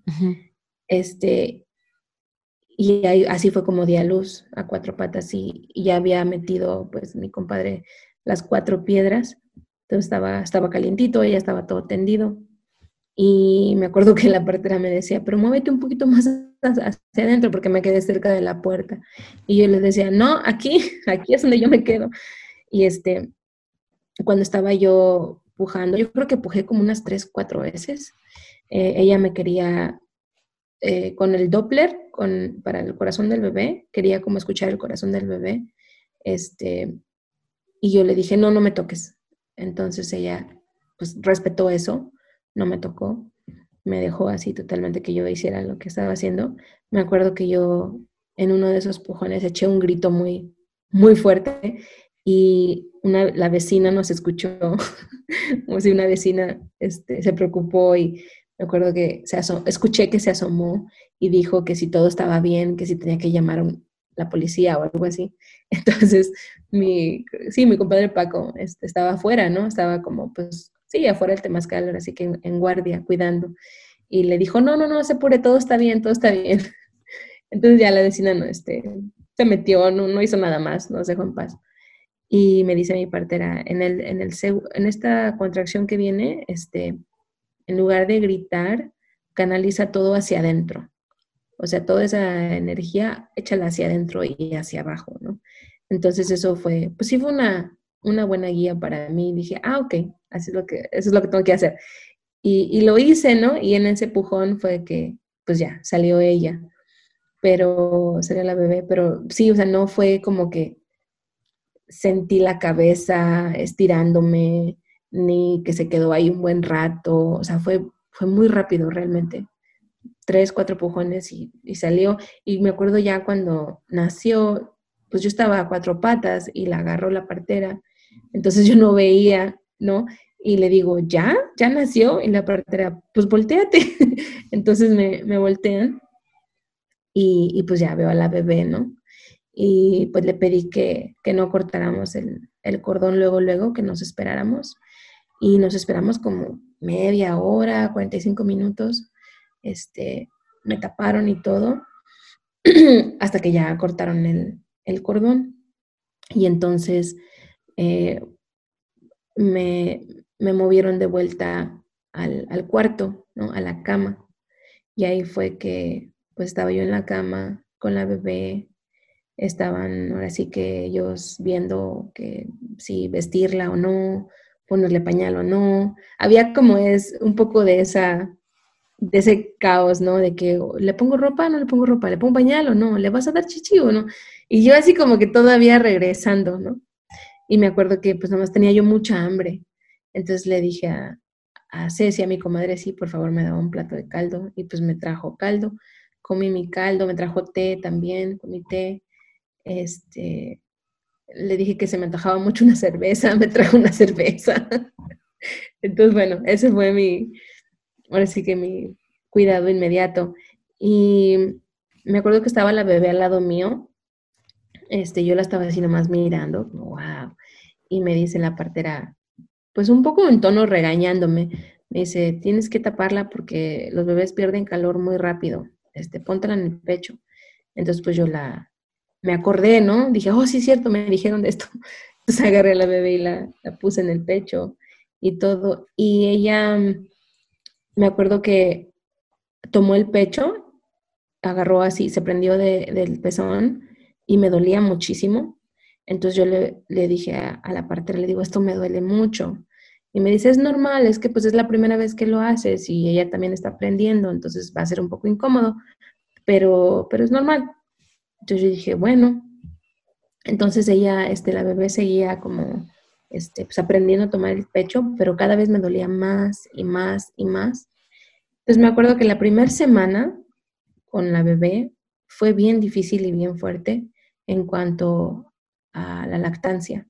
Este, y así fue como di a luz a cuatro patas y, y, ya había metido, pues, mi compadre las cuatro piedras. Entonces estaba, estaba calientito, ella estaba todo tendido. Y me acuerdo que la partera me decía, pero muévete un poquito más hacia adentro porque me quedé cerca de la puerta. Y yo le decía, no, aquí, aquí es donde yo me quedo. Y este, cuando estaba yo pujando, yo creo que pujé como unas tres, cuatro veces. Eh, ella me quería, eh, con el Doppler, con, para el corazón del bebé, quería como escuchar el corazón del bebé. Este, y yo le dije, no, no me toques. Entonces ella, pues, respetó eso, no me tocó, me dejó así totalmente que yo hiciera lo que estaba haciendo. Me acuerdo que yo en uno de esos pujones eché un grito muy, muy fuerte y una, la vecina nos escuchó, como si una vecina este, se preocupó y me acuerdo que se escuché que se asomó y dijo que si todo estaba bien, que si tenía que llamar la policía o algo así. Entonces, mi, sí, mi compadre Paco este, estaba afuera, ¿no? Estaba como, pues, sí, afuera del Temazcal, así que en, guardia, cuidando. Y le dijo, no, no, no, se apure, todo está bien, todo está bien. Entonces ya la vecina no, este, se metió, no, no hizo nada más, nos dejó en paz. Y me dice mi partera, en, el, en, el, en esta contracción que viene, este, en lugar de gritar, canaliza todo hacia adentro. O sea, toda esa energía, échala hacia adentro y hacia abajo, ¿no? Entonces eso fue, pues sí fue una, una buena guía para mí. Dije, ah, ok, así es lo que, eso es lo que tengo que hacer. Y, y lo hice, ¿no? Y en ese pujón fue que, pues ya, salió ella, pero salió la bebé, pero sí, o sea, no fue como que sentí la cabeza estirándome, ni que se quedó ahí un buen rato, o sea, fue, fue muy rápido realmente tres, cuatro pujones y, salió. Y me acuerdo ya cuando nació, pues yo estaba a cuatro patas y la agarró la partera. Entonces yo no veía, ¿no? Y le digo, ¿ya? ¿Ya nació? Y la partera, pues volteate. Entonces me, me voltean y, pues ya veo a la bebé, ¿no? Y pues le pedí que, que no cortáramos el, el cordón luego, luego, que nos esperáramos. Y nos esperamos como media hora, 45 minutos este, me taparon y todo, hasta que ya cortaron el, cordón. Y entonces eh, me, movieron de vuelta al, cuarto, ¿no? A la cama. Y ahí fue que pues estaba yo en la cama con la bebé, estaban ahora sí que ellos viendo que si vestirla o no, ponerle pañal o no. Había como es un poco de esa de ese caos, ¿no? De que le pongo ropa, no le pongo ropa, le pongo pañal o no, le vas a dar chichi o no. Y yo así como que todavía regresando, ¿no? Y me acuerdo que pues nada más tenía yo mucha hambre. Entonces le dije a, a Ceci, a mi comadre, sí, por favor me daba un plato de caldo. Y pues me trajo caldo, comí mi caldo, me trajo té también, comí té. Este, le dije que se me antojaba mucho una cerveza, me trajo una cerveza. Entonces, bueno, ese fue mi, ahora sí que mi cuidado inmediato. Y me acuerdo que estaba la bebé al lado mío, este, yo la estaba así nomás mirando, wow, y me dice la partera, pues un poco en tono regañándome, me dice, tienes que taparla porque los bebés pierden calor muy rápido, este, póntela en el pecho. Entonces pues yo la, me acordé, ¿no? Dije, oh, sí cierto, me dijeron de esto. Entonces agarré a la bebé y la, la puse en el pecho y todo. Y ella, me acuerdo que tomó el pecho, agarró así, se prendió del pezón y me dolía muchísimo. Entonces yo le, le dije a, la partera, le digo, esto me duele mucho. Y me dice, es normal, es que pues es la primera vez que lo haces y ella también está aprendiendo, entonces va a ser un poco incómodo, pero, pero es normal. Entonces yo dije, bueno. Entonces ella, este, la bebé seguía como, este, pues aprendiendo a tomar el pecho, pero cada vez me dolía más y más y más. Entonces me acuerdo que la primera semana con la bebé fue bien difícil y bien fuerte en cuanto a la lactancia,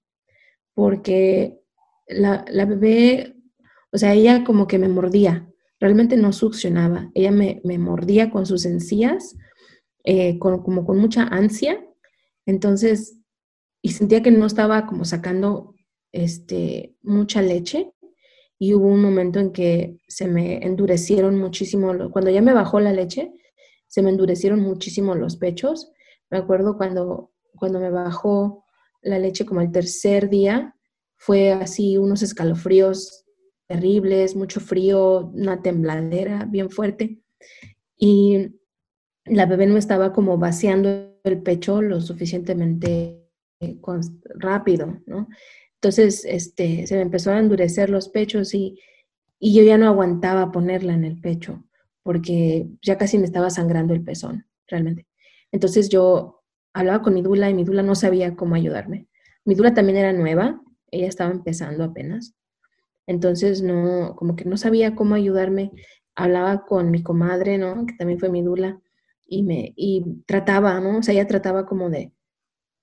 porque la, bebé, o sea, ella como que me mordía, realmente no succionaba, ella me, me mordía con sus encías eh, como con mucha ansia. Entonces, y sentía que no estaba como sacando este, mucha leche. Y hubo un momento en que se me endurecieron muchísimo, cuando ya me bajó la leche, se me endurecieron muchísimo los pechos. Me acuerdo cuando, cuando me bajó la leche como el tercer día, fue así unos escalofríos terribles, mucho frío, una tembladera bien fuerte. Y la bebé no estaba como vaciando el pecho lo suficientemente eh, rápido, ¿no? Entonces, este, se me empezó a endurecer los pechos y, y yo ya no aguantaba ponerla en el pecho porque ya casi me estaba sangrando el pezón, realmente. Entonces yo hablaba con mi dula y mi dula no sabía cómo ayudarme. Mi dula también era nueva, ella estaba empezando apenas. Entonces no, como que no sabía cómo ayudarme. Hablaba con mi comadre, ¿no? Que también fue mi dula y me y trataba, ¿no? O sea, ella trataba como de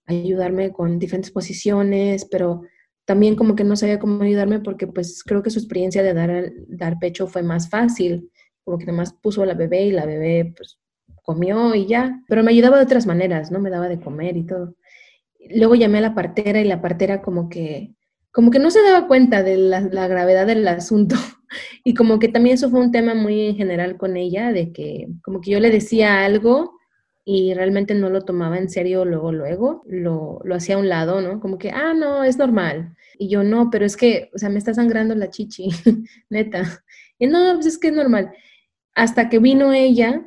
ayudarme con diferentes posiciones, pero también como que no sabía cómo ayudarme porque pues creo que su experiencia de dar, dar pecho fue más fácil, como que nomás puso la bebé y la bebé pues comió y ya, pero me ayudaba de otras maneras, ¿no? Me daba de comer y todo. Luego llamé a la partera y la partera como que como que no se daba cuenta de la, gravedad del asunto. Y como que también eso fue un tema muy en general con ella, de que como que yo le decía algo y realmente no lo tomaba en serio luego, luego, lo, lo hacía a un lado, ¿no? Como que, ah, no, es normal. Y yo, no, pero es que, o sea, me está sangrando la chichi, neta. Y no, pues es que es normal. Hasta que vino ella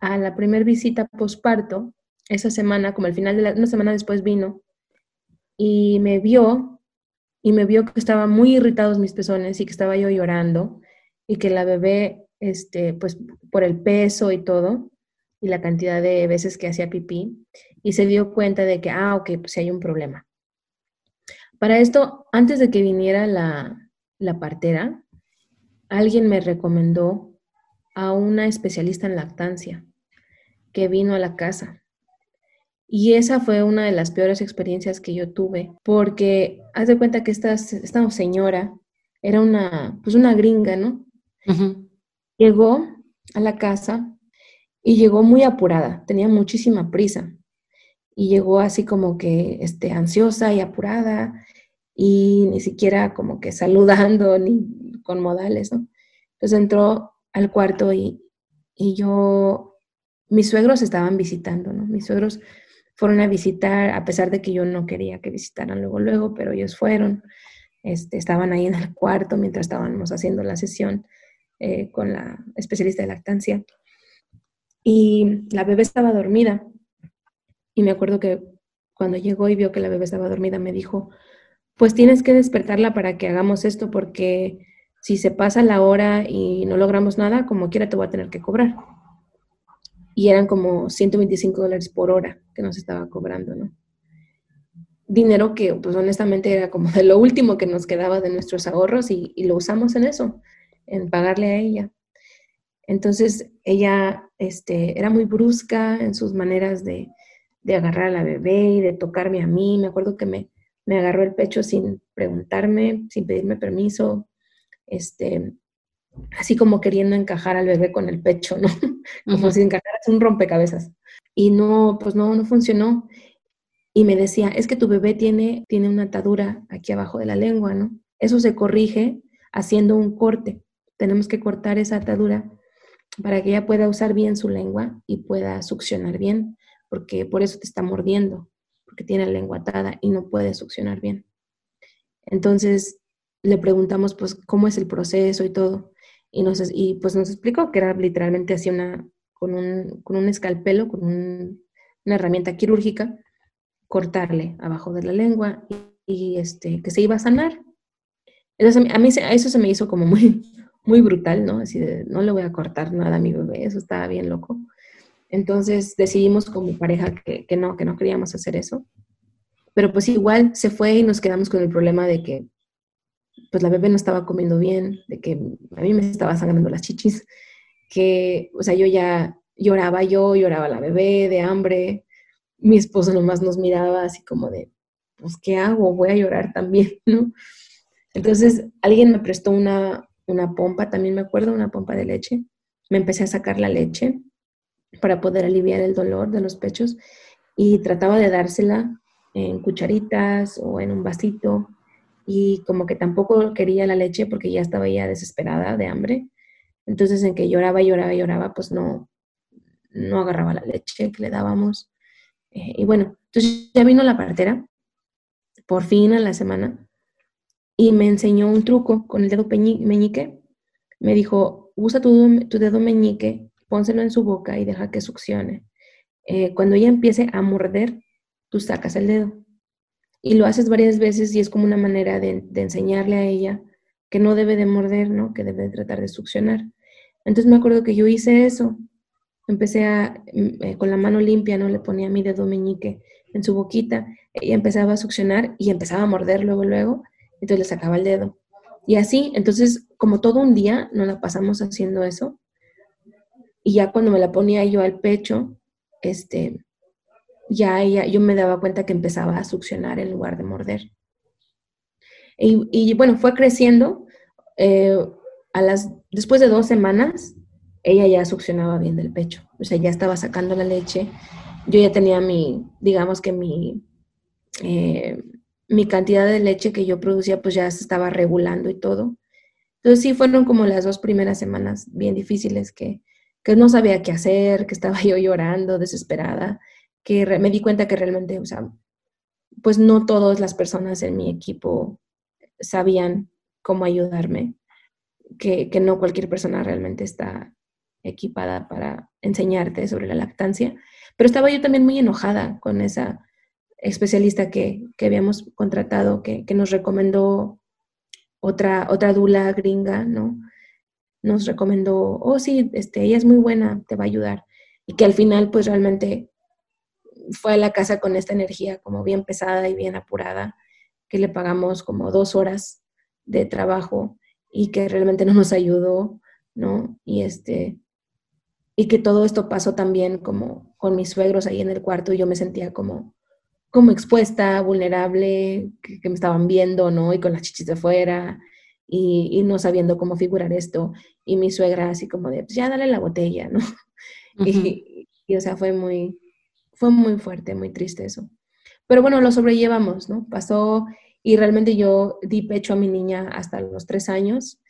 a la primera visita posparto, esa semana, como al final de la, una semana después vino, y me vio y me vio que estaban muy irritados mis pezones y que estaba yo llorando y que la bebé, este, pues por el peso y todo y la cantidad de veces que hacía pipí y se dio cuenta de que, ah, ok, pues hay un problema. Para esto, antes de que viniera la, la partera, alguien me recomendó a una especialista en lactancia que vino a la casa y esa fue una de las peores experiencias que yo tuve, porque haz de cuenta que esta, esta señora era una, pues una gringa, ¿no? Llegó a la casa y llegó muy apurada, tenía muchísima prisa. Y llegó así como que este, ansiosa y apurada y ni siquiera como que saludando ni con modales, ¿no? Entonces entró al cuarto y, y yo, mis suegros estaban visitando, ¿no? Mis suegros fueron a visitar, a pesar de que yo no quería que visitaran luego, luego, pero ellos fueron, este, estaban ahí en el cuarto mientras estábamos haciendo la sesión eh, con la especialista de lactancia. Y la bebé estaba dormida. Y me acuerdo que cuando llegó y vio que la bebé estaba dormida, me dijo, pues tienes que despertarla para que hagamos esto, porque si se pasa la hora y no logramos nada, como quiera te voy a tener que cobrar y eran como 125 dólares por hora que nos estaba cobrando, ¿no? Dinero que, pues honestamente, era como de lo último que nos quedaba de nuestros ahorros y, lo usamos en eso, en pagarle a ella. Entonces, ella este, era muy brusca en sus maneras de, de, agarrar a la bebé y de tocarme a mí. Me acuerdo que me, me agarró el pecho sin preguntarme, sin pedirme permiso. Este, así como queriendo encajar al bebé con el pecho, ¿no? Como si encajaras un rompecabezas. Y no, pues no, no funcionó. Y me decía, es que tu bebé tiene, tiene una atadura aquí abajo de la lengua, ¿no? Eso se corrige haciendo un corte. Tenemos que cortar esa atadura para que ella pueda usar bien su lengua y pueda succionar bien, porque por eso te está mordiendo, porque tiene la lengua atada y no puede succionar bien. Entonces le preguntamos pues cómo es el proceso y todo. Y, nos, pues nos explicó que era literalmente así una, con un, con un escalpelo, con una herramienta quirúrgica, cortarle abajo de la lengua y, este, que se iba a sanar. A mí eso se me hizo como muy, muy brutal, ¿no? Así de, no le voy a cortar nada a mi bebé, eso estaba bien loco. Entonces decidimos como pareja que, que no, que no queríamos hacer eso. Pero pues igual se fue y nos quedamos con el problema de que pues la bebé no estaba comiendo bien, de que a mí me estaba sangrando las chichis, que, o sea, yo ya lloraba yo, lloraba la bebé de hambre, mi esposo nomás nos miraba así como de, pues, ¿qué hago? Voy a llorar también, ¿no? Entonces, alguien me prestó una, una pompa, también me acuerdo, una pompa de leche. Me empecé a sacar la leche para poder aliviar el dolor de los pechos y trataba de dársela en cucharitas o en un vasito y como que tampoco quería la leche porque ya estaba ya desesperada de hambre. Entonces en que lloraba, lloraba, lloraba, pues no, no agarraba la leche que le dábamos. Eh, y bueno, entonces ya vino la partera, por fin a la semana, y me enseñó un truco con el dedo meñique. Me dijo, usa tu, dedo meñique, pónselo en su boca y deja que succione. Eh, cuando ella empiece a morder, tú sacas el dedo. Y lo haces varias veces y es como una manera de, enseñarle a ella que no debe de morder, ¿no? Que debe de tratar de succionar. Entonces me acuerdo que yo hice eso. Empecé a, mm, eh, con la mano limpia, ¿no? Le ponía mi dedo meñique en su boquita y empezaba a succionar y empezaba a morder luego, luego. Entonces le sacaba el dedo. Y así, entonces, como todo un día nos la pasamos haciendo eso. Y ya cuando me la ponía yo al pecho, este, ya ella, yo me daba cuenta que empezaba a succionar en lugar de morder. Y, bueno, fue creciendo. Eh, a las, después de dos semanas, ella ya succionaba bien del pecho. O sea, ya estaba sacando la leche. Yo ya tenía mi, digamos que mi, eh, mi cantidad de leche que yo producía, pues ya se estaba regulando y todo. Entonces sí fueron como las dos primeras semanas bien difíciles que, que no sabía qué hacer, que estaba yo llorando, desesperada que me di cuenta que realmente, o sea, pues no todas las personas en mi equipo sabían cómo ayudarme, que, que no cualquier persona realmente está equipada para enseñarte sobre la lactancia. Pero estaba yo también muy enojada con esa especialista que, que habíamos contratado, que, que, nos recomendó otra, otra dula gringa, ¿no? Nos recomendó, oh sí, este, ella es muy buena, te va a ayudar. Y que al final, pues realmente fue a la casa con esta energía como bien pesada y bien apurada, que le pagamos como dos horas de trabajo y que realmente no nos ayudó, ¿no? Y este, y que todo esto pasó también como con mis suegros ahí en el cuarto y yo me sentía como, como expuesta, vulnerable, que, me estaban viendo, ¿no? Y con las chichis de fuera y, no sabiendo cómo figurar esto. Y mi suegra así como de, pues ya dale la botella, ¿no? y, y, o sea, fue muy, fue muy fuerte, muy triste eso. Pero bueno, lo sobrellevamos, ¿no? Pasó y realmente yo di pecho a mi niña hasta los tres años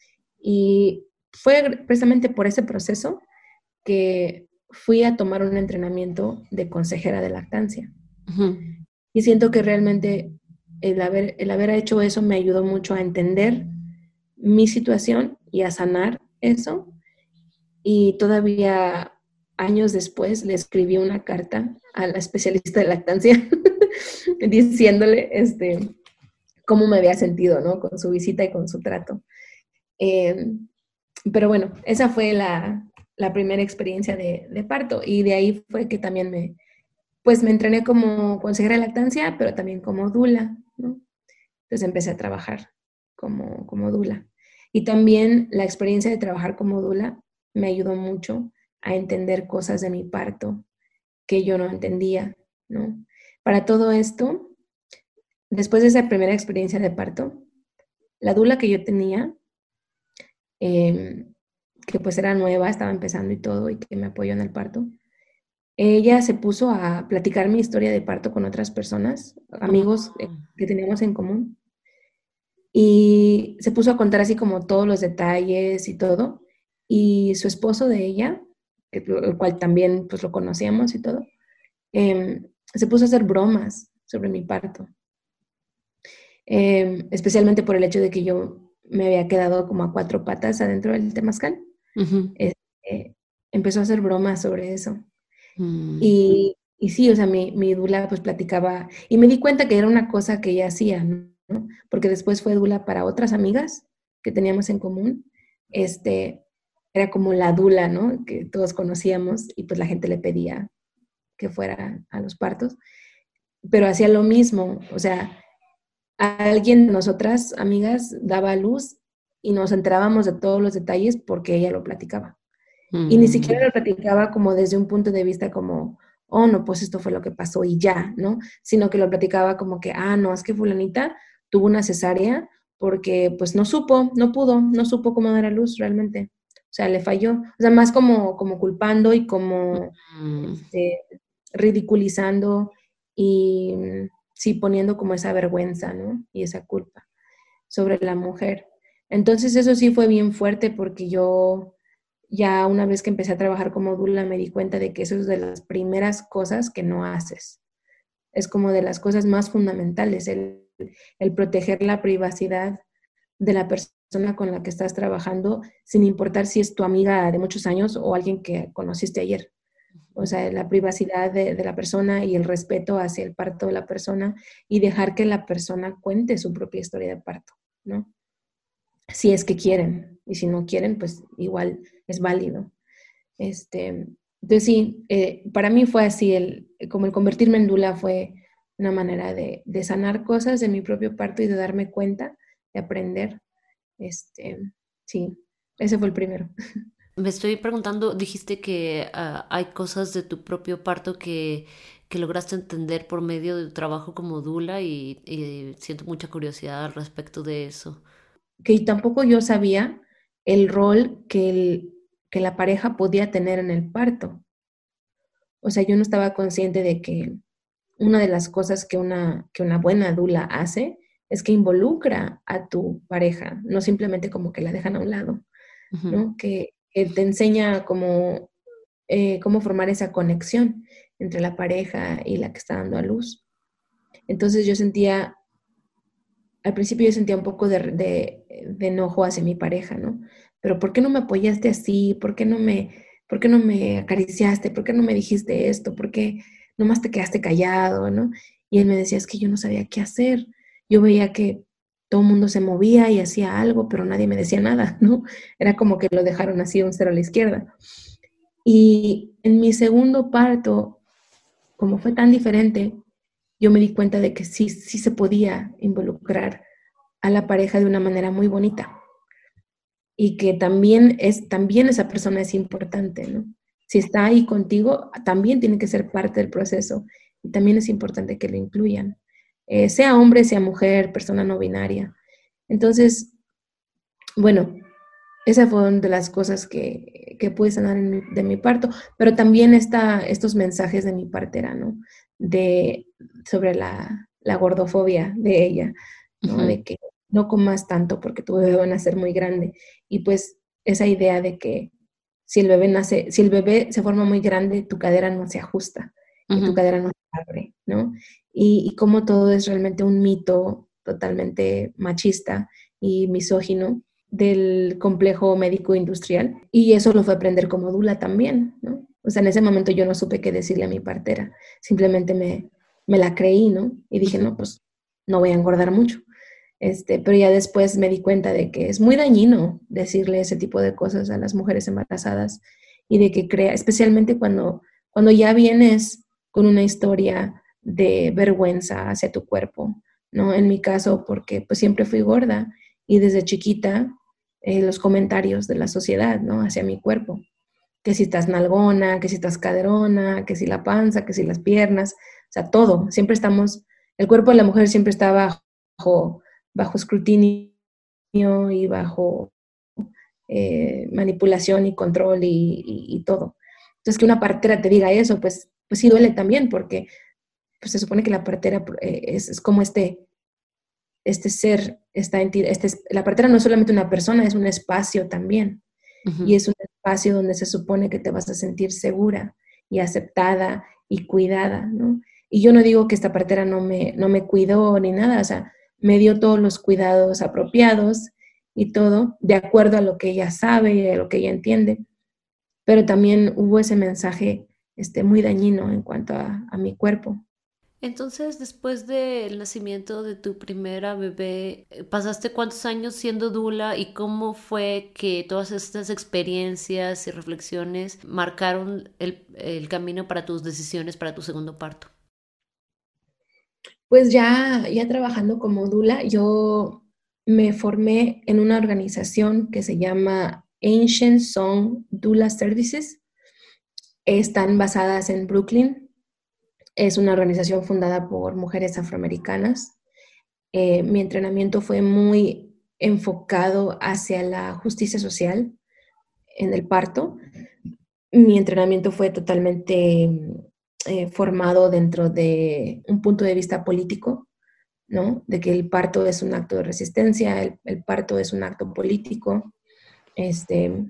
y fue precisamente por ese proceso que fui a tomar un entrenamiento de consejera de lactancia. Y siento que realmente el haber, el haber hecho eso me ayudó mucho a entender mi situación y a sanar eso. Y todavía años después le escribí una carta a la especialista de lactancia diciéndole este, cómo me había sentido, ¿no? Con su visita y con su trato. Em, pero bueno, esa fue la, primera experiencia de, parto y de ahí fue que también me, pues me entrené como consejera de lactancia, pero también como dula, ¿no? Entonces empecé a trabajar como, como dula. Y también la experiencia de trabajar como dula me ayudó mucho a entender cosas de mi parto que yo no entendía, ¿no? Para todo esto, después de esa primera experiencia de parto, la dula que yo tenía, em, que pues era nueva, estaba empezando y todo, y que me apoyó en el parto, ella se puso a platicar mi historia de parto con otras personas, amigos eh, ah. que teníamos en común, y se puso a contar así como todos los detalles y todo, y su esposo de ella el cual también pues lo conocíamos y todo, em, se puso a hacer bromas sobre mi parto. Em, especialmente por el hecho de que yo me había quedado como a cuatro patas adentro del temazcal. Este, empezó a hacer bromas sobre eso. Mm. Y, sí, o sea, mi, dula pues platicaba, y me di cuenta que era una cosa que ella hacía. Porque después fue dula para otras amigas que teníamos en común. Este, era como la dula, ¿no? Que todos conocíamos y pues la gente le pedía que fuera a los partos. Pero hacía lo mismo, o sea, alguien de nosotras, amigas, daba luz y nos enterábamos de todos los detalles porque ella lo platicaba. Y ni siquiera lo mm. platicaba como desde un punto de vista como, oh, no, pues esto fue lo que pasó y ya, ¿no? Sino que lo platicaba como que, ah, no, es que fulanita tuvo una cesárea porque pues no supo, no pudo, no supo cómo dar a luz realmente. O sea, le falló. O sea, más como, como culpando y como mm. este, ridiculizando y sí poniendo como esa vergüenza, ¿no? Y esa culpa sobre la mujer. Entonces eso sí fue bien fuerte porque yo ya una vez que empecé a trabajar como dula me di cuenta de que eso es de las primeras cosas que no haces. Es como de las cosas más fundamentales, el, proteger la privacidad de la persona con la que estás trabajando, sin importar si es tu amiga de muchos años o alguien que conociste ayer o sea, la privacidad de, la persona y el respeto hacia el parto de la persona y dejar que la persona cuente su propia historia de parto, ¿no? Si es que quieren, y si no quieren, pues igual es válido. Este, entonces sí, eh, para mí fue así, el, como el convertirme en dula fue una manera de, de, sanar cosas de mi propio parto y de darme cuenta, de aprender. Este, sí, ese fue el primero. Me estoy preguntando, dijiste que ah, hay cosas de tu propio parto que, lograste entender por medio de tu trabajo como Dula y, siento mucha curiosidad al respecto de eso. Que tampoco yo sabía el rol que, que la pareja podía tener en el parto. O sea, yo no estaba consciente de que una de las cosas que una, que una buena Dula hace es que involucra a tu pareja, no simplemente como que la dejan a un lado, ¿no? Que, te enseña cómo, eh, cómo formar esa conexión entre la pareja y la que está dando a luz. Entonces yo sentía, al principio yo sentía un poco de, enojo hacia mi pareja, ¿no? Pero ¿por qué no me apoyaste así? ¿Por qué no me, por qué no me acariciaste? ¿Por qué no me dijiste esto? ¿Por qué nomás te quedaste callado, ¿no? Y él me decía, es que yo no sabía qué hacer. Yo veía que todo el mundo se movía y hacía algo, pero nadie me decía nada, ¿no? Era como que lo dejaron así un cero a la izquierda. Y en mi segundo parto, como fue tan diferente, yo me di cuenta de que sí, sí se podía involucrar a la pareja de una manera muy bonita. Y que también, es, también esa persona es importante, ¿no? Si está ahí contigo, también tiene que ser parte del proceso. Y también es importante que lo incluyan. Eh, sea hombre, sea mujer, persona no binaria. Entonces, bueno, esa fue una de las cosas que, que pude sanar de mi parto, pero también está estos mensajes de mi partera, ¿no? De, sobre la, gordofobia de ella, ¿no? De que no comas tanto porque tu bebé va a nacer muy grande. Y pues esa idea de que si el bebé nace, si el bebé se forma muy grande, tu cadera no se ajusta y tu cadera no se abre, ¿no? y, cómo todo es realmente un mito totalmente machista y misógino del complejo médico industrial. Y eso lo fue aprender como Dula también, ¿no? O sea, en ese momento yo no supe qué decirle a mi partera, simplemente me, me la creí, ¿no? Y dije, no, pues no voy a engordar mucho. Este, pero ya después me di cuenta de que es muy dañino decirle ese tipo de cosas a las mujeres embarazadas y de que crea, especialmente cuando, cuando ya vienes con una historia de vergüenza hacia tu cuerpo, ¿no? En mi caso, porque pues siempre fui gorda y desde chiquita eh, los comentarios de la sociedad, ¿no? Hacia mi cuerpo, que si estás nalgona, que si estás caderona, que si la panza, que si las piernas, o sea, todo, siempre estamos, el cuerpo de la mujer siempre está bajo, bajo escrutinio y bajo eh, manipulación y control y, todo. Entonces, que una partera te diga eso, pues, pues sí duele también, porque pues se supone que la partera eh, es, como este, este ser, esta entidad, este, la partera no es solamente una persona, es un espacio también. Y es un espacio donde se supone que te vas a sentir segura y aceptada y cuidada, ¿no? Y yo no digo que esta partera no me, no me cuidó ni nada, o sea, me dio todos los cuidados apropiados y todo, de acuerdo a lo que ella sabe y a lo que ella entiende. Pero también hubo ese mensaje este, muy dañino en cuanto a, a mi cuerpo. Entonces, después del nacimiento de tu primera bebé, eh, ¿pasaste cuántos años siendo dula y cómo fue que todas estas experiencias y reflexiones marcaron el, el camino para tus decisiones para tu segundo parto? Pues ya, ya trabajando como dula, yo me formé en una organización que se llama Ancient Song Dula Services. Están basadas en Brooklyn, es una organización fundada por mujeres afroamericanas. Eh, mi entrenamiento fue muy enfocado hacia la justicia social en el parto. Mi entrenamiento fue totalmente eh, formado dentro de un punto de vista político, ¿no? De que el parto es un acto de resistencia, el, parto es un acto político. Este,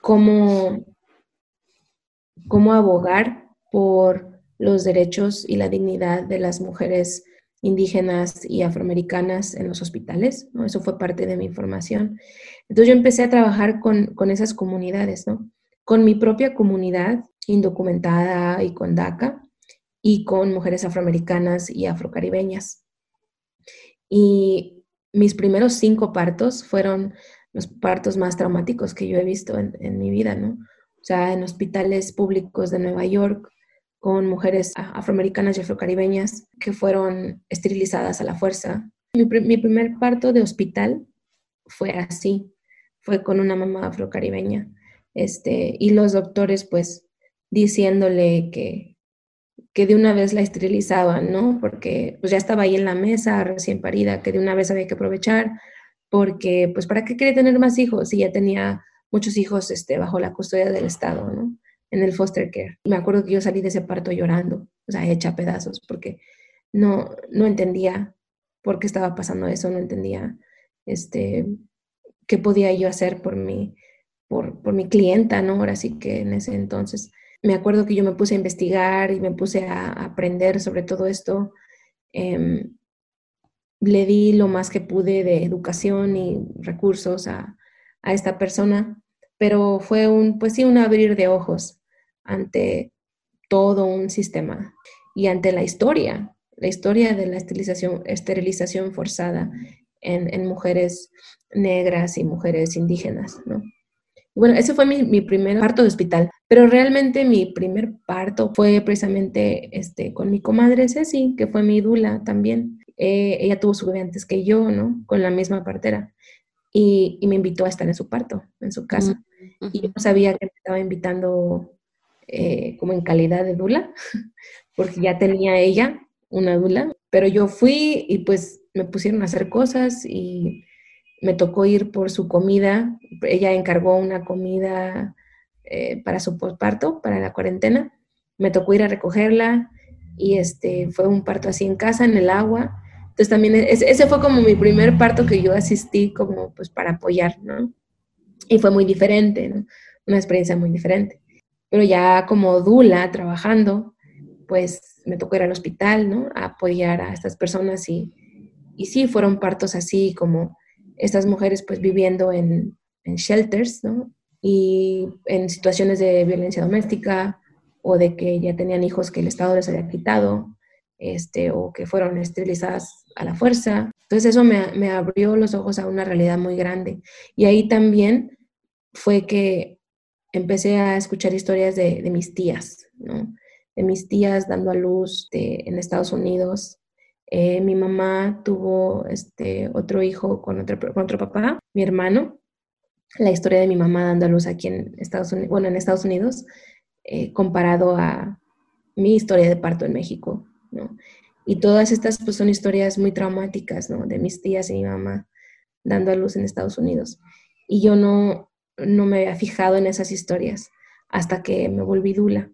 cómo, cómo abogar por los derechos y la dignidad de las mujeres indígenas y afroamericanas en los hospitales, ¿no? Eso fue parte de mi formación. Entonces yo empecé a trabajar con, esas comunidades, ¿no? Con mi propia comunidad indocumentada y con DACA y con mujeres afroamericanas y afrocaribeñas. Y mis primeros cinco partos fueron los partos más traumáticos que yo he visto en, en mi vida, ¿no? O sea, en hospitales públicos de Nueva York, con mujeres afroamericanas y afrocaribeñas que fueron esterilizadas a la fuerza. Mi, primer parto de hospital fue así, fue con una mamá afrocaribeña. Este, y los doctores pues diciéndole que, que de una vez la esterilizaban, ¿no? Porque pues ya estaba ahí en la mesa recién parida, que de una vez había que aprovechar, porque pues para qué quería tener más hijos si ya tenía muchos hijos este, bajo la custodia del Estado, ¿no? En el foster care. Me acuerdo que yo salí de ese parto llorando, o sea, hecha pedazos, porque no, no entendía por qué estaba pasando eso, no entendía este, qué podía yo hacer por mi, por, por mi clienta, ¿no? Ahora sí que en ese entonces. Me acuerdo que yo me puse a investigar y me puse a, aprender sobre todo esto. Em, le di lo más que pude de educación y recursos a, a esta persona, pero fue un, pues sí, un abrir de ojos ante todo un sistema y ante la historia, la historia de la esterilización, esterilización forzada en, mujeres negras y mujeres indígenas, ¿no? Bueno, ese fue mi, primer parto de hospital, pero realmente mi primer parto fue precisamente este, con mi comadre Ceci, que fue mi dula también. Eh, ella tuvo su bebé antes que yo, ¿no? Con la misma partera. Y, me invitó a estar en su parto, en su casa. Y yo no sabía que me estaba invitando eh, como en calidad de dula, porque ya tenía ella una dula, pero yo fui y pues me pusieron a hacer cosas y me tocó ir por su comida. Ella encargó una comida eh, para su postparto, para la cuarentena. Me tocó ir a recogerla y este fue un parto así en casa, en el agua. Entonces también ese fue como mi primer parto que yo asistí como pues para apoyar, ¿no? Y fue muy diferente, ¿no? Una experiencia muy diferente. Pero ya como dula trabajando, pues me tocó ir al hospital, ¿no? A apoyar a estas personas y, y sí, fueron partos así como estas mujeres pues viviendo en, en shelters, ¿no? Y en situaciones de violencia doméstica o de que ya tenían hijos que el Estado les había quitado, este, o que fueron esterilizadas a la fuerza. Entonces eso me, me abrió los ojos a una realidad muy grande. Y ahí también fue que empecé a escuchar historias de, mis tías, ¿no? De mis tías dando a luz en Estados Unidos. Eh, mi mamá tuvo este, otro hijo con otro, otro papá, mi hermano. La historia de mi mamá dando a luz aquí en Estados Unidos, bueno, en Estados Unidos, eh, comparado a mi historia de parto en México, ¿no? Y todas estas pues, son historias muy traumáticas, ¿no? De mis tías y mi mamá dando a luz en Estados Unidos. Y yo no, no me había fijado en esas historias hasta que me volví dula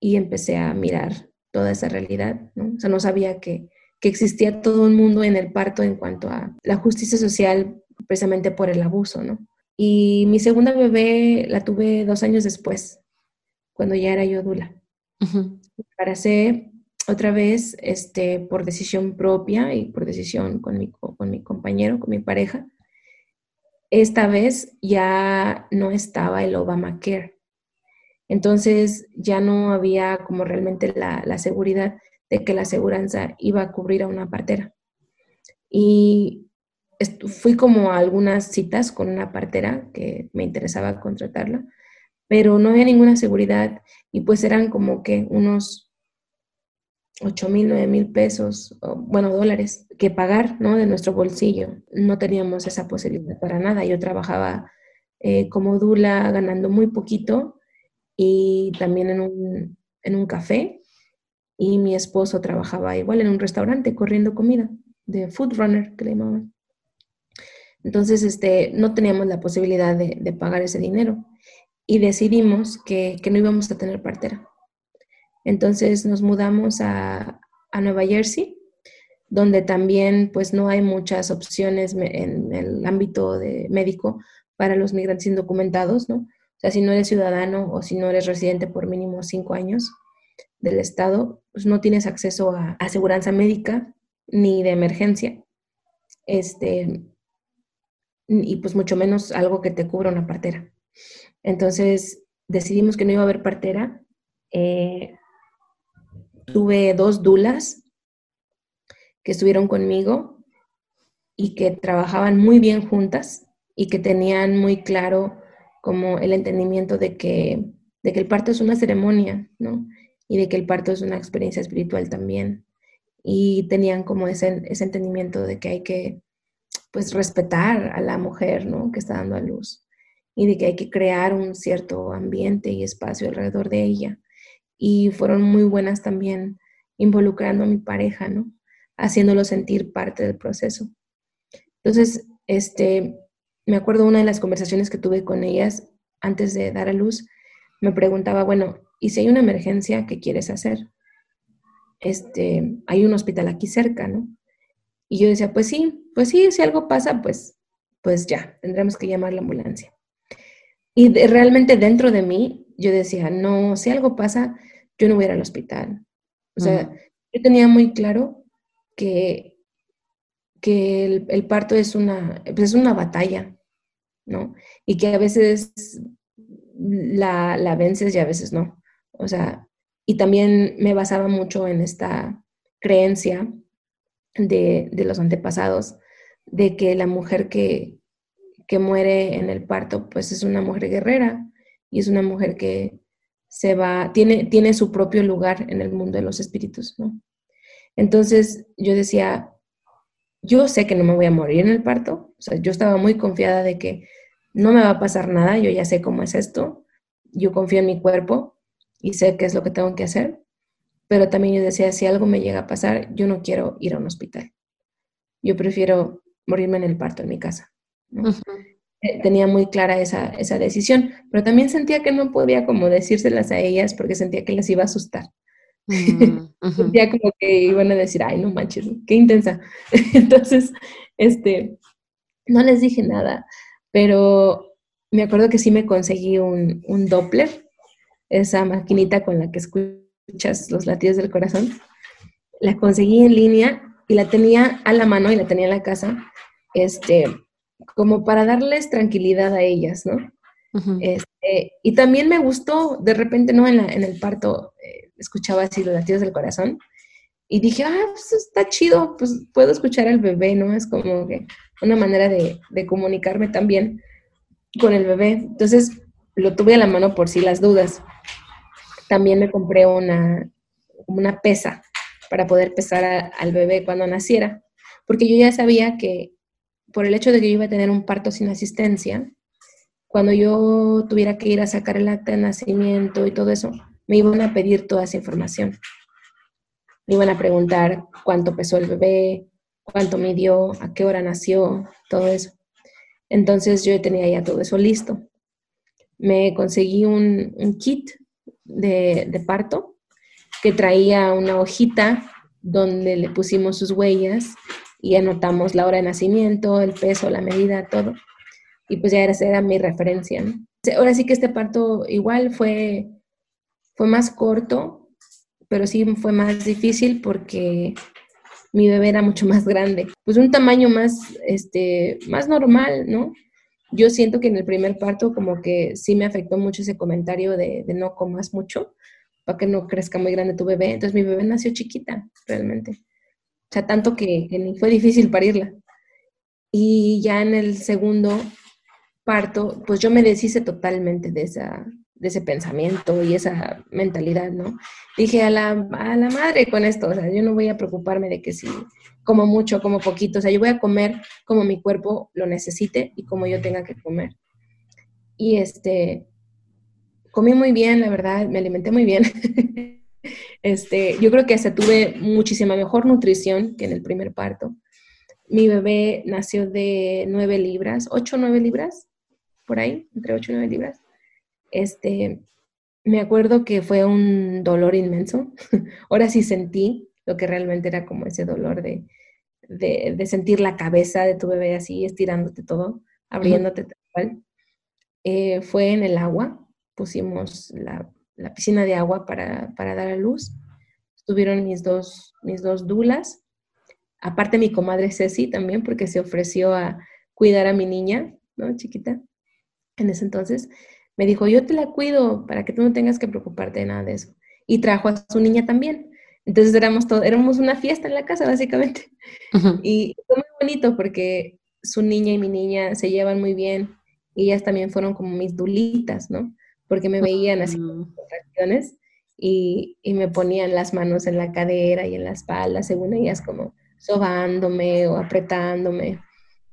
y empecé a mirar toda esa realidad, ¿no? O sea, no sabía que, existía todo un mundo en el parto en cuanto a la justicia social precisamente por el abuso, ¿no? Y mi segunda bebé la tuve dos años después, cuando ya era yo dula. Uh otra vez este, por decisión propia y por decisión con mi, con mi compañero, con mi pareja. Esta vez ya no estaba el Obamacare. Entonces ya no había como realmente la, la seguridad de que la aseguranza iba a cubrir a una partera. Y fui como a algunas citas con una partera que me interesaba contratarla, pero no había ninguna seguridad y pues eran como que unos 8 mil, 9 mil pesos, bueno, dólares, que pagar, ¿no? De nuestro bolsillo. No teníamos esa posibilidad para nada. Yo trabajaba eh, como dula ganando muy poquito y también en un, en un café y mi esposo trabajaba igual en un restaurante corriendo comida de food runner que le llamaban. Entonces, este, no teníamos la posibilidad de, de pagar ese dinero y decidimos que, que no íbamos a tener partera entonces nos mudamos a, Nueva Jersey, donde también pues no hay muchas opciones en el ámbito de médico para los migrantes indocumentados, ¿no? O sea, si no eres ciudadano o si no eres residente por mínimo cinco años del estado, pues no tienes acceso a aseguranza médica ni de emergencia. Este, y pues mucho menos algo que te cubra una partera. Entonces decidimos que no iba a haber partera. Eh, tuve dos dulas que estuvieron conmigo y que trabajaban muy bien juntas y que tenían muy claro como el entendimiento de que, de que el parto es una ceremonia, ¿no? Y de que el parto es una experiencia espiritual también. Y tenían como ese, ese entendimiento de que hay que, pues, respetar a la mujer, ¿no? Que está dando a luz. Y de que hay que crear un cierto ambiente y espacio alrededor de ella y fueron muy buenas también involucrando a mi pareja, ¿no? Haciéndolo sentir parte del proceso. Entonces, este, me acuerdo una de las conversaciones que tuve con ellas antes de dar a luz, me preguntaba, bueno, ¿y si hay una emergencia, qué quieres hacer? Este, hay un hospital aquí cerca, ¿no? Y yo decía, pues sí, pues sí, si algo pasa, pues, pues ya, tendremos que llamar la ambulancia. Y realmente dentro de mí yo decía, no, si algo pasa, yo no voy a ir al hospital. O sea, yo tenía muy claro que, que el, parto es una, pues, es una batalla, ¿no? Y que a veces la, la vences y a veces no. O sea, y también me basaba mucho en esta creencia de, de los antepasados, de que la mujer que, que muere en el parto, pues es una mujer guerrera, y es una mujer que se va, tiene, tiene su propio lugar en el mundo de los espíritus, ¿no? Entonces yo decía, yo sé que no me voy a morir en el parto, o sea, yo estaba muy confiada de que no me va a pasar nada, yo ya sé cómo es esto, yo confío en mi cuerpo y sé qué es lo que tengo que hacer, pero también yo decía, si algo me llega a pasar, yo no quiero ir a un hospital, yo prefiero morirme en el parto en mi casa. ¿no? Tenía muy clara esa, esa decisión, pero también sentía que no podía como decírselas a ellas porque sentía que les iba a asustar. Mm, sentía como que iban a decir, ay, no manches, qué intensa. Entonces, este, no les dije nada, pero me acuerdo que sí me conseguí un, un Doppler, esa maquinita con la que escuchas los latidos del corazón. La conseguí en línea y la tenía a la mano y la tenía en la casa. Este, como para darles tranquilidad a ellas, ¿no? Este, y también me gustó, de repente, ¿no? En, el parto eh, escuchaba así los latidos del corazón y dije, ah, pues está chido, pues puedo escuchar al bebé, ¿no? Es como que una manera de, comunicarme también con el bebé. Entonces, lo tuve a la mano por si las dudas. También me compré una, una pesa para poder pesar al bebé cuando naciera, porque yo ya sabía que por el hecho de que yo iba a tener un parto sin asistencia, cuando yo tuviera que ir a sacar el acta de nacimiento y todo eso, me iban a pedir toda esa información. Me iban a preguntar cuánto pesó el bebé, cuánto midió, a qué hora nació, todo eso. Entonces yo tenía ya todo eso listo. Me conseguí un, kit de, de parto que traía una hojita donde le pusimos sus huellas y anotamos la hora de nacimiento, el peso, la medida, todo. Y pues ya esa era mi referencia. Ahora sí que este parto igual fue, fue más corto pero sí fue más difícil porque mi bebé era mucho más grande, pues un tamaño más, este, más normal, ¿no? Yo siento que en el primer parto como que sí me afectó mucho ese comentario de, no comas mucho para que no crezca muy grande tu bebé. Entonces mi bebé nació chiquita, realmente. O sea, tanto que, que fue difícil parirla. Y ya en el segundo parto, pues yo me deshice totalmente de esa, de ese pensamiento y esa mentalidad, ¿no? Dije a la, a la madre con esto, o sea, yo no voy a preocuparme de que si como mucho, como poquito, o sea, yo voy a comer como mi cuerpo lo necesite y como yo tenga que comer. Y este, comí muy bien, la verdad, me alimenté muy bien. este, yo creo que hasta tuve muchísima mejor nutrición que en el primer parto. Mi bebé nació de 9 libras, 8 o 9 libras, por ahí, entre 8 y 9 libras este, me acuerdo que fue un dolor inmenso. Ahora sí sentí lo que realmente era como ese dolor de, de, sentir la cabeza de tu bebé así, estirándote todo, abriéndote tal cual. Eh, fue en el agua, pusimos la, la piscina de agua para, para, dar a luz. Estuvieron mis dos, mis dos dulas. Aparte mi comadre Ceci también, porque se ofreció a cuidar a mi niña, ¿no? Chiquita, en ese entonces me dijo, yo te la cuido para que tú no tengas que preocuparte de nada de eso. Y trajo a su niña también. Entonces éramos, todo, éramos una fiesta en la casa, básicamente. Y fue muy bonito porque su niña y mi niña se llevan muy bien. Y ellas también fueron como mis dulitas, ¿no? Porque me veían así con contracciones y, y me ponían las manos en la cadera y en la espalda, según ellas como sobándome o apretándome.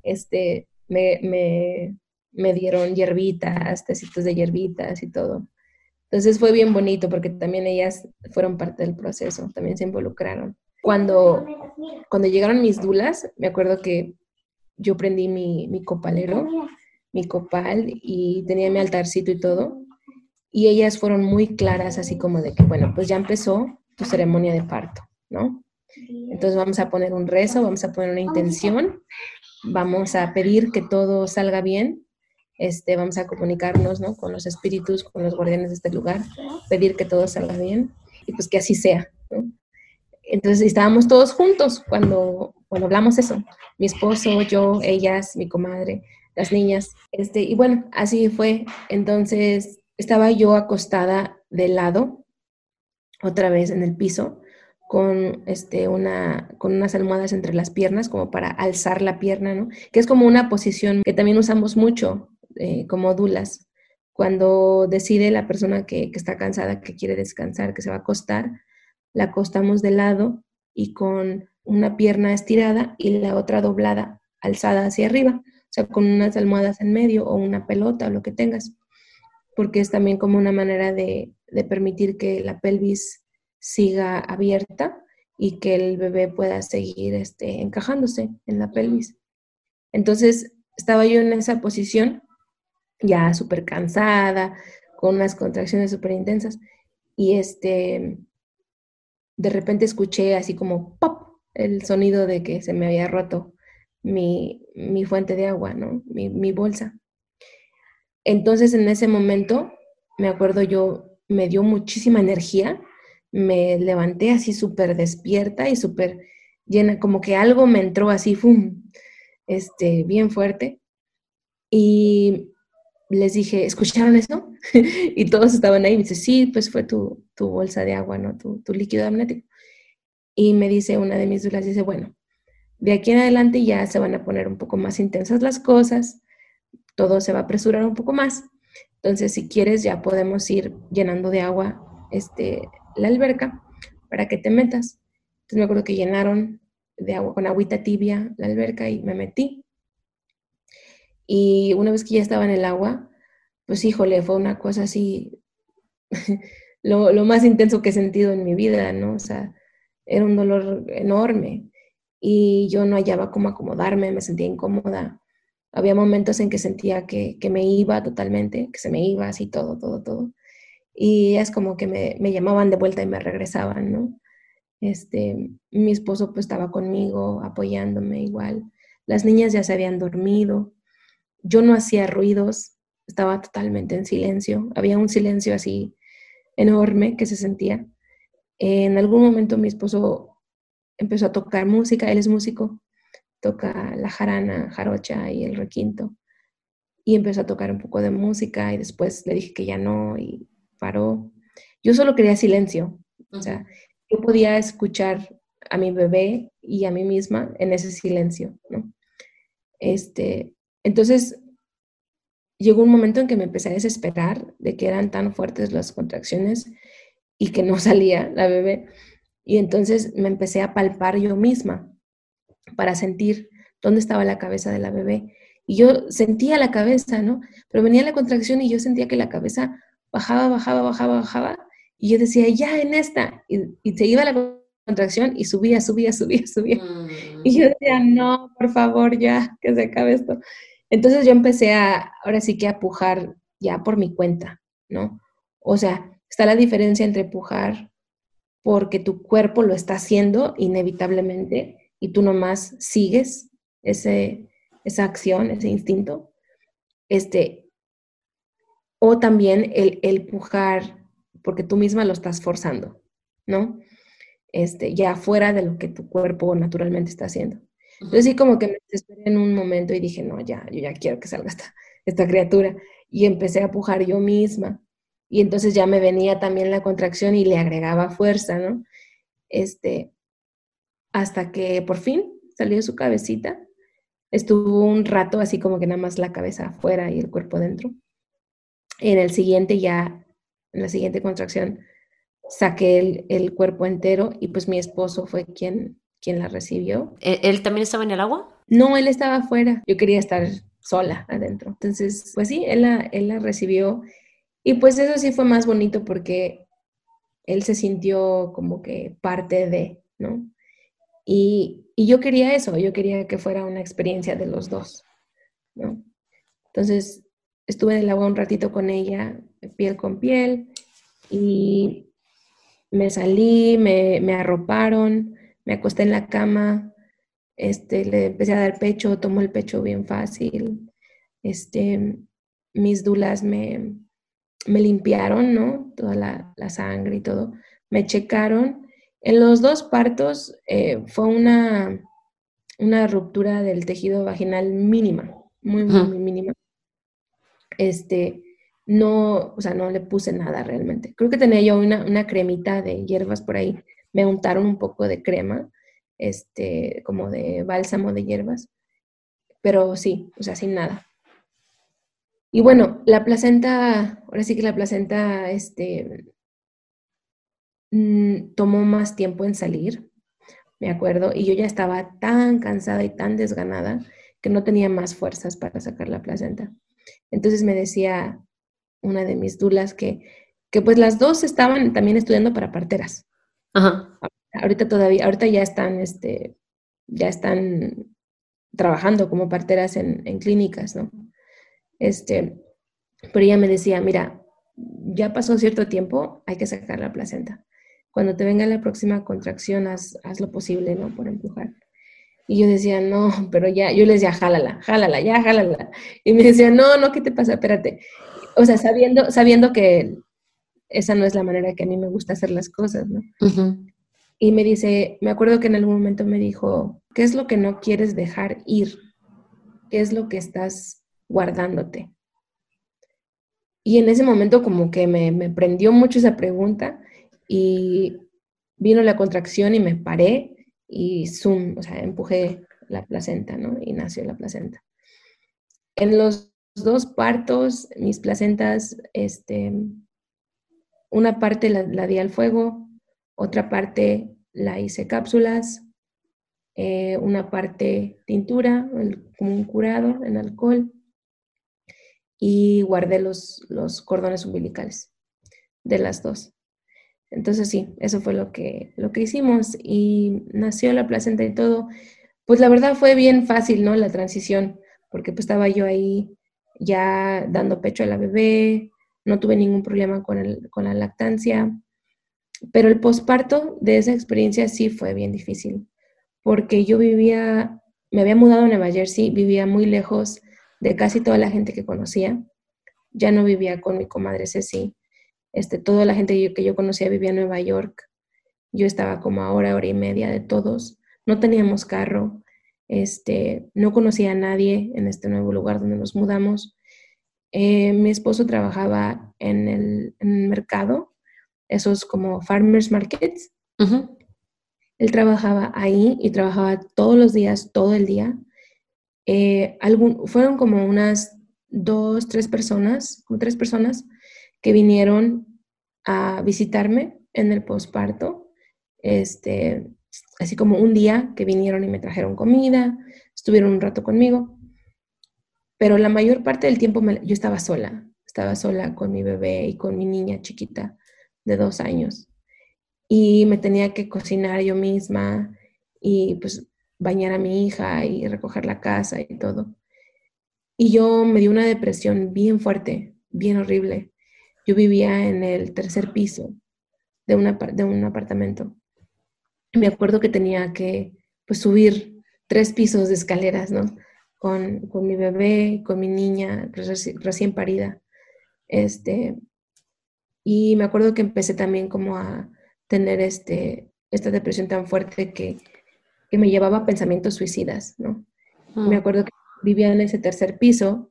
Este, me, me, me dieron hierbitas, tecitos de hierbitas y todo. Entonces fue bien bonito porque también ellas fueron parte del proceso, también se involucraron. Cuando, cuando llegaron mis dulas, me acuerdo que yo prendí mi, mi copalero, mi copal y tenía mi altarcito y todo. Y ellas fueron muy claras, así como de que, bueno, pues ya empezó tu ceremonia de parto, ¿no? Entonces vamos a poner un rezo, vamos a poner una intención, vamos a pedir que todo salga bien este, vamos a comunicarnos ¿no? con los espíritus, con los guardianes de este lugar, pedir que todo salga bien y pues que así sea. Entonces estábamos todos juntos cuando, cuando hablamos eso, mi esposo, yo, ellas, mi comadre, las niñas, este, y bueno, así fue. Entonces estaba yo acostada de lado, otra vez en el piso, con, este, una, con unas almohadas entre las piernas, como para alzar la pierna, ¿no? Que es como una posición que también usamos mucho eh, como dulas. Cuando decide la persona que, está cansada, que quiere descansar, que se va a acostar, la acostamos de lado y con una pierna estirada y la otra doblada, alzada hacia arriba, o sea, con unas almohadas en medio o una pelota o lo que tengas, porque es también como una manera de, permitir que la pelvis siga abierta y que el bebé pueda seguir este, encajándose en la pelvis. Entonces, estaba yo en esa posición ya súper cansada, con unas contracciones súper intensas. Y este, de repente escuché así como pop el sonido de que se me había roto mi, fuente de agua, ¿no? Mi, mi, bolsa. Entonces en ese momento, me acuerdo yo, me dio muchísima energía, me levanté así súper despierta y súper llena, como que algo me entró así, ¡fum! Este, bien fuerte. Y les dije, ¿escucharon eso? y todos estaban ahí. Me dice, sí, pues fue tu, bolsa de agua, ¿no? Tu, líquido amnético. Y me dice una de mis dudas, dice, bueno, de aquí en adelante ya se van a poner un poco más intensas las cosas, todo se va a apresurar un poco más. Entonces, si quieres, ya podemos ir llenando de agua este, la alberca para que te metas. Entonces me acuerdo que llenaron de agua con agüita tibia la alberca y me metí. Y una vez que ya estaba en el agua, pues híjole, fue una cosa así, lo, más intenso que he sentido en mi vida, ¿no? O sea, era un dolor enorme y yo no hallaba cómo acomodarme, me sentía incómoda. Había momentos en que sentía que, me iba totalmente, que se me iba así todo, todo, todo. Y es como que me, me llamaban de vuelta y me regresaban, ¿no? Este, mi esposo pues estaba conmigo, apoyándome igual. Las niñas ya se habían dormido. Yo no hacía ruidos, estaba totalmente en silencio. Había un silencio así enorme que se sentía. En algún momento mi esposo empezó a tocar música, él es músico, toca la jarana, jarocha y el requinto. Y empezó a tocar un poco de música y después le dije que ya no y paró. Yo solo quería silencio. O sea, yo podía escuchar a mi bebé y a mí misma en ese silencio, ¿no? Este, entonces, llegó un momento en que me empecé a desesperar de que eran tan fuertes las contracciones y que no salía la bebé. Y entonces me empecé a palpar yo misma para sentir dónde estaba la cabeza de la bebé. Y yo sentía la cabeza, ¿no? Pero venía la contracción y yo sentía que la cabeza bajaba, bajaba, bajaba, bajaba. Y yo decía, ya en esta. Y, y se iba la contracción y subía, subía, subía, subía. Y yo decía, no, por favor, ya, que se acabe esto. Entonces yo empecé a, ahora sí que a pujar ya por mi cuenta, ¿no? O sea, está la diferencia entre pujar porque tu cuerpo lo está haciendo inevitablemente y tú nomás sigues ese, esa acción, ese instinto. Este, o también el, el pujar porque tú misma lo estás forzando, ¿no? Este, ya fuera de lo que tu cuerpo naturalmente está haciendo. Entonces sí como que me desesperé en un momento y dije, no, ya, yo ya quiero que salga esta, esta criatura. Y empecé a pujar yo misma. Y entonces ya me venía también la contracción y le agregaba fuerza, ¿no? Este, hasta que por fin salió su cabecita. Estuvo un rato así como que nada más la cabeza afuera y el cuerpo dentro. En el siguiente ya, en la siguiente contracción, saqué el, cuerpo entero y pues mi esposo fue quien, quien la recibió. ¿E-, ¿Él también estaba en el agua? No, él estaba afuera. Yo quería estar sola adentro. Entonces, pues sí, él la, él la recibió. Y pues eso sí fue más bonito porque él se sintió como que parte de, ¿no? Y, y yo quería eso, yo quería que fuera una experiencia de los dos, ¿no? Entonces, estuve en el agua un ratito con ella, piel con piel, y me salí, me, me, arroparon, me acosté en la cama, este, le empecé a dar pecho, tomó el pecho bien fácil, este, mis dulas me, me limpiaron, ¿no? Toda la, la, sangre y todo, me checaron. En los dos partos eh, fue una, una ruptura del tejido vaginal mínima, muy, muy, muy mínima. Este, no, o sea, no le puse nada realmente. Creo que tenía yo una, una cremita de hierbas por ahí. Me untaron un poco de crema, este, como de bálsamo de hierbas. Pero sí, o sea, sin nada. Y bueno, la placenta, ahora sí que la placenta, este, mm, tomó más tiempo en salir, me acuerdo, y yo ya estaba tan cansada y tan desganada que no tenía más fuerzas para sacar la placenta. Entonces me decía, una de mis dulas que, que pues las dos estaban también estudiando para parteras. Ajá. Ahorita todavía, ahorita ya están, este, ya están trabajando como parteras en, en clínicas, ¿no? Este, pero ella me decía, mira, ya pasó cierto tiempo, hay que sacar la placenta. Cuando te venga la próxima contracción, haz, haz, lo posible, ¿no? Por empujar. Y yo decía, no, pero ya, yo les decía, jálala, jálala, ya, jálala. Y me decía, no, no, ¿qué te pasa? Espérate o sea, sabiendo, sabiendo que esa no es la manera que a mí me gusta hacer las cosas, ¿no? Y me dice, me acuerdo que en algún momento me dijo, ¿qué es lo que no quieres dejar ir? ¿Qué es lo que estás guardándote? Y en ese momento como que me, me prendió mucho esa pregunta y vino la contracción y me paré y zoom, o sea, empujé la placenta, ¿no? Y nació la placenta. En los dos partos, mis placentas, este, una parte la, di al fuego, otra parte la hice cápsulas, eh, una parte tintura, como un curado en alcohol, y guardé los, los cordones umbilicales de las dos. Entonces sí, eso fue lo que, lo que hicimos y nació la placenta y todo. Pues la verdad fue bien fácil, ¿no? La transición, porque pues estaba yo ahí ya dando pecho a la bebé, no tuve ningún problema con, el, con la lactancia, pero el posparto de esa experiencia sí fue bien difícil, porque yo vivía, me había mudado a Nueva Jersey, vivía muy lejos de casi toda la gente que conocía, ya no vivía con mi comadre Ceci, este, toda la gente que yo conocía vivía en Nueva York, Yo estaba como a hora, hora y media de todos. No teníamos carro. Este, no conocía a nadie en este nuevo lugar donde nos mudamos. Eh, mi esposo trabajaba en el, mercado, esos como farmers markets. Él trabajaba ahí y trabajaba todos los días, todo el día. Eh, fueron como unas dos, tres personas, como tres personas que vinieron a visitarme en el posparto. Este, así como un día que vinieron y me trajeron comida, estuvieron un rato conmigo, pero la mayor parte del tiempo yo estaba sola, estaba sola con mi bebé y con mi niña chiquita de dos años. Y me tenía que cocinar yo misma y pues bañar a mi hija y recoger la casa y todo. Y yo me dio una depresión bien fuerte, bien horrible. Yo vivía en el tercer piso de, una, de un apartamento. Me acuerdo que tenía que pues, subir tres pisos de escaleras, ¿no? Con, con mi bebé, con mi niña recién parida. Este, y me acuerdo que empecé también como a tener este, esta depresión tan fuerte que, que me llevaba a pensamientos suicidas, ¿no? Me mm. acuerdo que vivía en ese tercer piso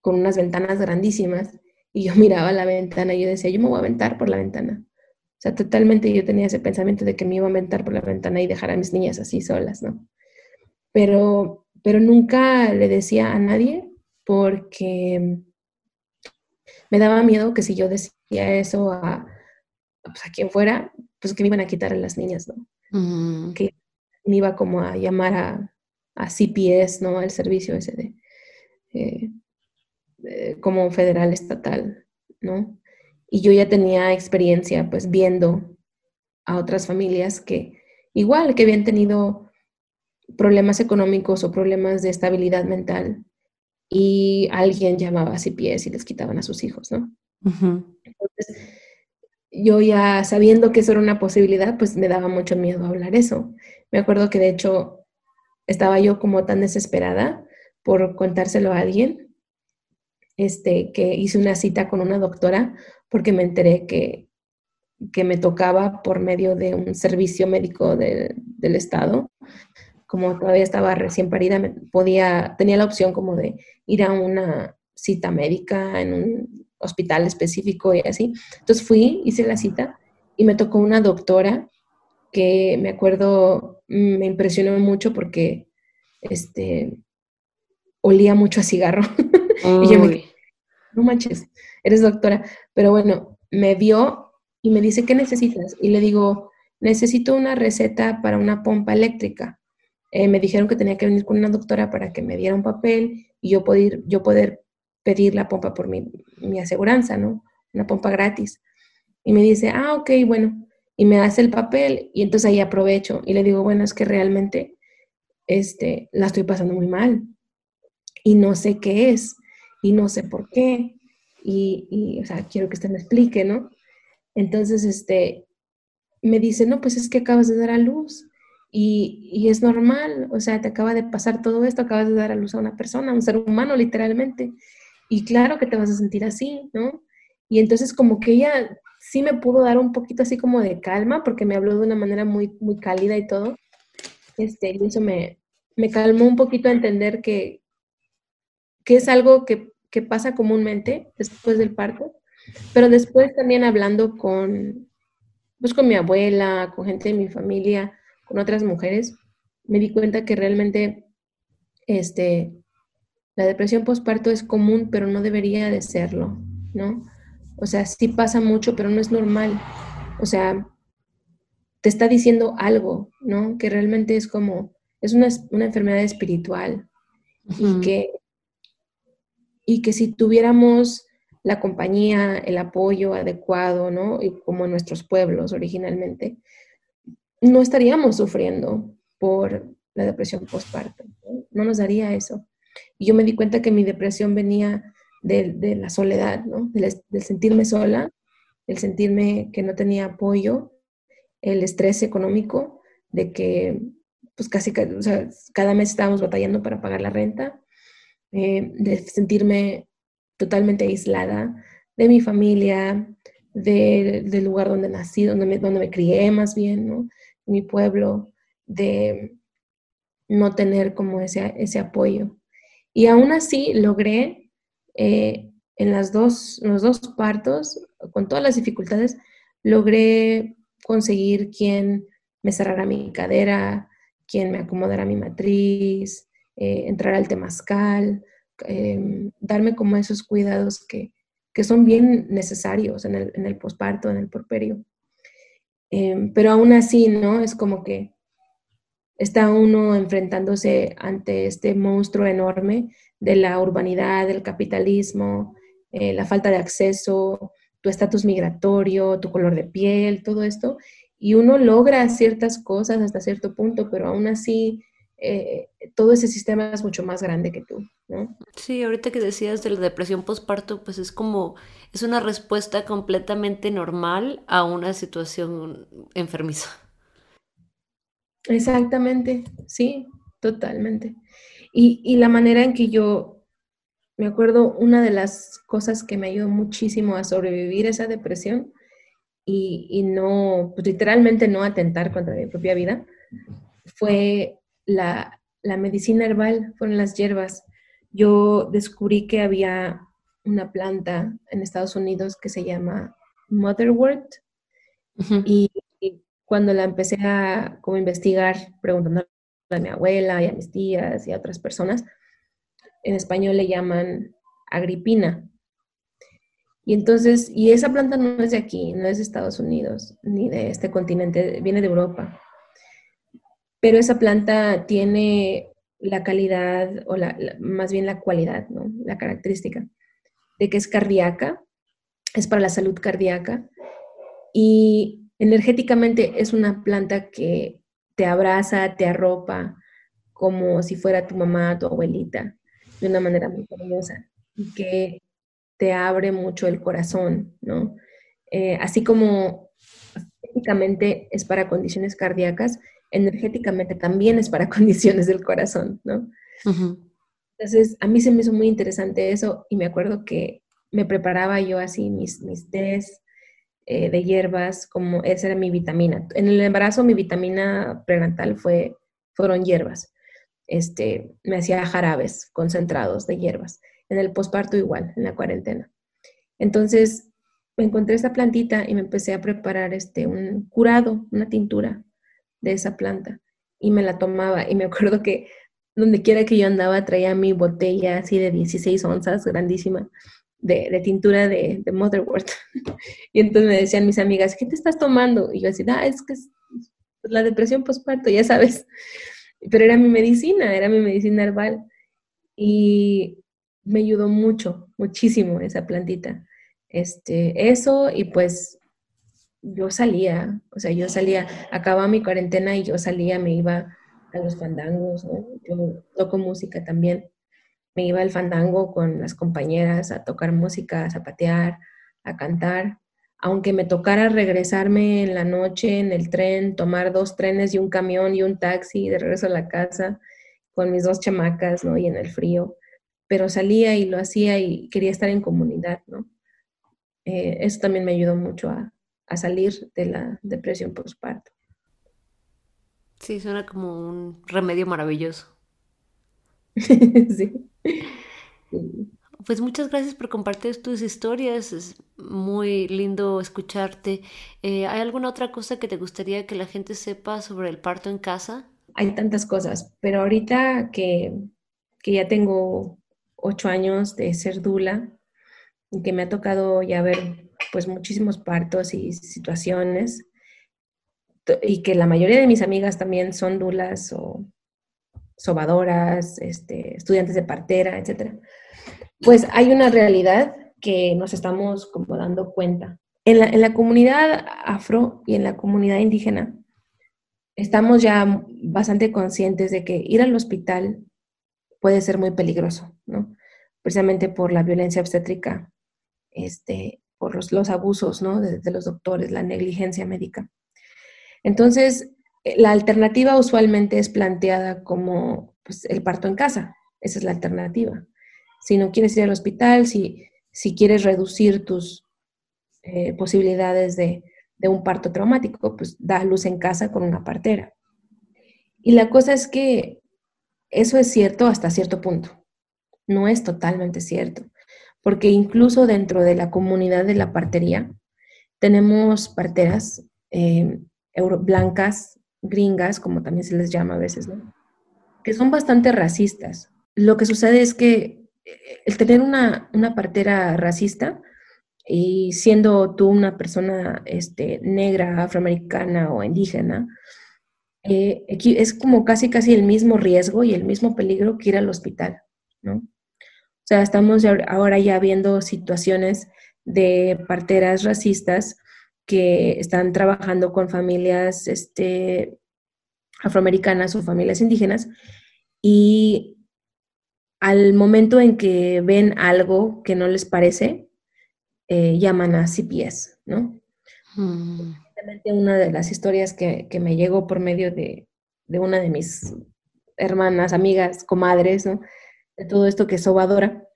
con unas ventanas grandísimas y yo miraba la ventana y yo decía, yo me voy a aventar por la ventana. O sea, totalmente yo tenía ese pensamiento de que me iba a aventar por la ventana y dejar a mis niñas así solas, ¿no? Pero, pero nunca le decía a nadie porque me daba miedo que si yo decía eso a, pues, a quien fuera, pues que me iban a quitar a las niñas, ¿no? Que me iba como a llamar a, a CPS, ¿no? Al servicio ese de, eh, como federal estatal, ¿no? Y yo ya tenía experiencia pues viendo a otras familias que igual que habían tenido problemas económicos o problemas de estabilidad mental y alguien llamaba a CPS y les quitaban a sus hijos, ¿no? Entonces, yo ya sabiendo que eso era una posibilidad, pues me daba mucho miedo hablar eso. Me acuerdo que de hecho estaba yo como tan desesperada por contárselo a alguien este, que hice una cita con una doctora porque me enteré que, que me tocaba por medio de un servicio médico del Estado. Como todavía estaba recién parida, podía, tenía la opción como de ir a una cita médica en un hospital específico y así. Entonces fui, hice la cita y me tocó una doctora que me acuerdo, me impresionó mucho porque este, olía mucho a cigarro. y yo me no manches, eres doctora. Pero bueno, me vio y me dice, ¿qué necesitas? Y le digo, necesito una receta para una pompa eléctrica. Eh, me dijeron que tenía que venir con una doctora para que me diera un papel y yo poder, yo poder pedir la pompa por mi, mi aseguranza, ¿no? Una pompa gratis. Y me dice, ah, ok, bueno. Y me hace el papel y entonces ahí aprovecho y le digo, bueno, es que realmente este, la estoy pasando muy mal y no sé qué es y no sé por qué, y, o sea, quiero que usted me explique, ¿no? Entonces, este, me dice, no, pues es que acabas de dar a luz y, y, es normal, o sea, te acaba de pasar todo esto, acabas de dar a luz a una persona, a un ser humano, literalmente, y claro que te vas a sentir así, ¿no? Y entonces como que ella sí me pudo dar un poquito así como de calma, porque me habló de una manera muy, muy cálida y todo, este, y eso me, me calmó un poquito a entender que, que es algo que que pasa comúnmente después del parto, pero después también hablando con, pues con mi abuela, con gente de mi familia, con otras mujeres, me di cuenta que realmente este, la depresión postparto es común, pero no debería de serlo, ¿no? O sea, sí pasa mucho, pero no es normal. O sea, te está diciendo algo, ¿no? Que realmente es como, es una, una enfermedad espiritual y que y que si tuviéramos la compañía, el apoyo adecuado, ¿no? Y como en nuestros pueblos originalmente, no estaríamos sufriendo por la depresión postparto, ¿no? nos daría eso. Y yo me di cuenta que mi depresión venía de, la soledad, ¿no? Del, sentirme sola, el sentirme que no tenía apoyo, el estrés económico, de que pues casi o sea, cada mes estábamos batallando para pagar la renta, eh, de sentirme totalmente aislada de mi familia, del lugar donde nací, donde me, donde me crié más bien, ¿no? Mi pueblo, de no tener como ese, ese apoyo. Y aún así logré eh, en las dos, los dos partos, con todas las dificultades, logré conseguir quien me cerrara mi cadera, quien me acomodara mi matriz, eh, entrar al temazcal, em, darme como esos cuidados que, son bien necesarios en el, en el posparto, en el porperio. Em, pero aún así, ¿no? Es como que está uno enfrentándose ante este monstruo enorme de la urbanidad, del capitalismo, eh, la falta de acceso, tu estatus migratorio, tu color de piel, todo esto, y uno logra ciertas cosas hasta cierto punto, pero aún así eh, todo ese sistema es mucho más grande que tú, ¿no? Sí, ahorita que decías de la depresión postparto, pues es como, es una respuesta completamente normal a una situación enfermiza. Exactamente, sí, totalmente. Y, y la manera en que yo me acuerdo una de las cosas que me ayudó muchísimo a sobrevivir esa depresión y, no, pues literalmente no atentar contra mi propia vida, fue la, medicina herbal, fueron las hierbas. Yo descubrí que había una planta en Estados Unidos que se llama Motherwort y, cuando la empecé a como investigar, preguntando a mi abuela y a mis tías y a otras personas, en español le llaman agripina. Y entonces, y esa planta no es de aquí, no es de Estados Unidos, ni de este continente, viene de Europa. Pero esa planta tiene la calidad, o la, más bien la cualidad, ¿no? la característica, de que es cardíaca, es para la salud cardíaca, y energéticamente es una planta que te abraza, te arropa, como si fuera tu mamá, tu abuelita de una manera muy cariñosa y que te abre mucho el corazón, ¿no? Eh, así como físicamente es para condiciones cardíacas, energéticamente también es para condiciones del corazón, ¿no? Entonces, a mí se me hizo muy interesante eso y me acuerdo que me preparaba yo así mis, mis tés eh, de hierbas, como esa era mi vitamina. En el embarazo mi vitamina prenatal fue, fueron hierbas este, me hacía jarabes concentrados de hierbas. En el posparto igual, en la cuarentena. Entonces, me encontré esa plantita y me empecé a preparar este, un curado, una tintura de esa planta. Y me la tomaba. Y me acuerdo que donde quiera que yo andaba traía mi botella así de 16 onzas, grandísima, de, tintura de, de Motherwort. y entonces me decían mis amigas, ¿qué te estás tomando? Y yo así, ah, es que es la depresión posparto, ya sabes pero era mi medicina, era mi medicina herbal. Y me ayudó mucho, muchísimo esa plantita. Este, eso y pues yo salía, o sea, yo salía, acababa mi cuarentena y yo salía, me iba a los fandangos. Yo toco música también. Me iba al fandango con las compañeras a tocar música, a zapatear, a cantar aunque me tocara regresarme en la noche en el tren, tomar dos trenes y un camión y un taxi de regreso a la casa con mis dos chamacas, ¿no? Y en el frío, pero salía y lo hacía y quería estar en comunidad, ¿no? Eh, eso también me ayudó mucho a, salir de la depresión postparto. Sí, suena como un remedio maravilloso. sí. Pues muchas gracias por compartir tus historias, es muy lindo escucharte. Eh, ¿Hay alguna otra cosa que te gustaría que la gente sepa sobre el parto en casa? Hay tantas cosas, pero ahorita que, que ya tengo ocho años de ser dula, y que me ha tocado ya ver pues muchísimos partos y situaciones, y que la mayoría de mis amigas también son dulas o sobadoras, este, estudiantes de partera, etcétera pues hay una realidad que nos estamos como dando cuenta. En la, comunidad afro y en la comunidad indígena, estamos ya bastante conscientes de que ir al hospital puede ser muy peligroso, ¿no? Precisamente por la violencia obstétrica, este, los, abusos, ¿no? De, los doctores, la negligencia médica. Entonces, eh, la alternativa usualmente es planteada como pues, el parto en casa. Esa es la alternativa si no quieres ir al hospital, si, si quieres reducir tus, eh, posibilidades de, de un parto traumático, pues da luz en casa con una partera. Y la cosa es que eso es cierto hasta cierto punto. No es totalmente cierto, porque incluso dentro de la comunidad de la partería tenemos parteras eh, blancas, gringas, como también se les llama a veces, que son bastante racistas. Lo que sucede es que eh, el tener una, una partera racista y siendo tú una persona este, negra, afroamericana o indígena, eh, es como casi casi el mismo riesgo y el mismo peligro que ir al hospital, ¿no? O sea, estamos ahora ya viendo situaciones de parteras racistas que están trabajando con familias este, afroamericanas o familias indígenas y al momento en que ven algo que no les parece, eh, llaman a CPS, ¿no? Mm. Una de las historias que, me llegó por medio de, una de mis hermanas, amigas, comadres, ¿no? De todo esto que es sobadora,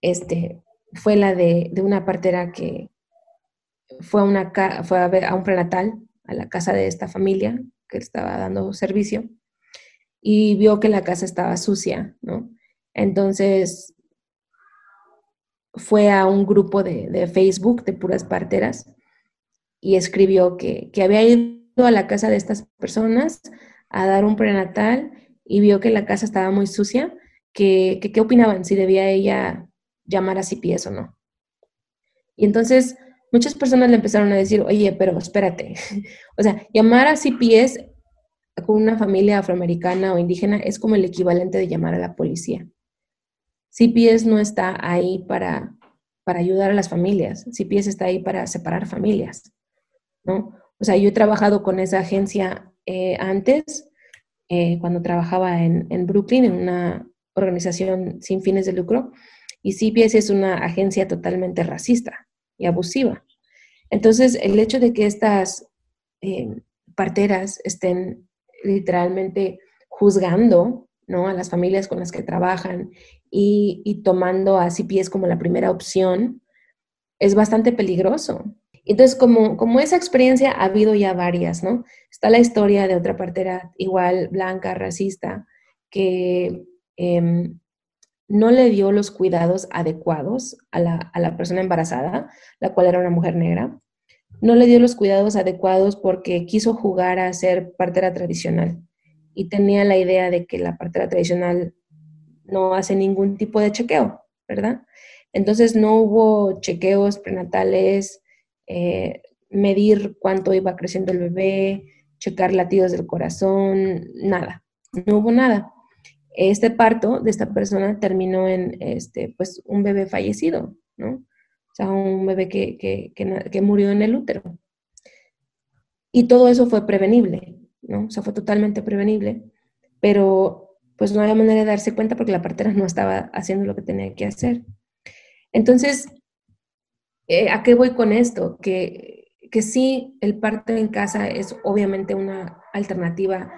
este, fue la de, una partera que fue, a, una, fue ver, a un prenatal, a la casa de esta familia que estaba dando servicio, y vio que la casa estaba sucia, ¿no? Entonces fue a un grupo de, Facebook de puras parteras y escribió que, había ido a la casa de estas personas a dar un prenatal y vio que la casa estaba muy sucia, que, qué opinaban, si debía ella llamar a CPS o no. Y entonces muchas personas le empezaron a decir, oye, pero espérate, o sea, llamar a CPS con una familia afroamericana o indígena es como el equivalente de llamar a la policía. CPS no está ahí para, para ayudar a las familias, CPS está ahí para separar familias, ¿no? O sea, yo he trabajado con esa agencia eh, antes, eh, cuando trabajaba en, en, Brooklyn, en una organización sin fines de lucro, y CPS es una agencia totalmente racista y abusiva. Entonces, el hecho de que estas eh, parteras estén literalmente juzgando a las familias con las que trabajan y, tomando a CPS como la primera opción, es bastante peligroso. Entonces, como, como esa experiencia ha habido ya varias, ¿no? Está la historia de otra partera igual, blanca, racista, que em, no le dio los cuidados adecuados a la, a la, persona embarazada, la cual era una mujer negra. No le dio los cuidados adecuados porque quiso jugar a ser partera tradicional y tenía la idea de que la partera tradicional no hace ningún tipo de chequeo, ¿verdad? Entonces no hubo chequeos prenatales, eh, medir cuánto iba creciendo el bebé, checar latidos del corazón, nada, no hubo nada. Este parto de esta persona terminó en este, pues, un bebé fallecido, ¿no? O sea, un bebé que, que, que murió en el útero. Y todo eso fue prevenible, ¿no? O sea, fue totalmente prevenible, pero pues no había manera de darse cuenta porque la partera no estaba haciendo lo que tenía que hacer. Entonces, eh, ¿a qué voy con esto? Que, que sí, el parto en casa es obviamente una alternativa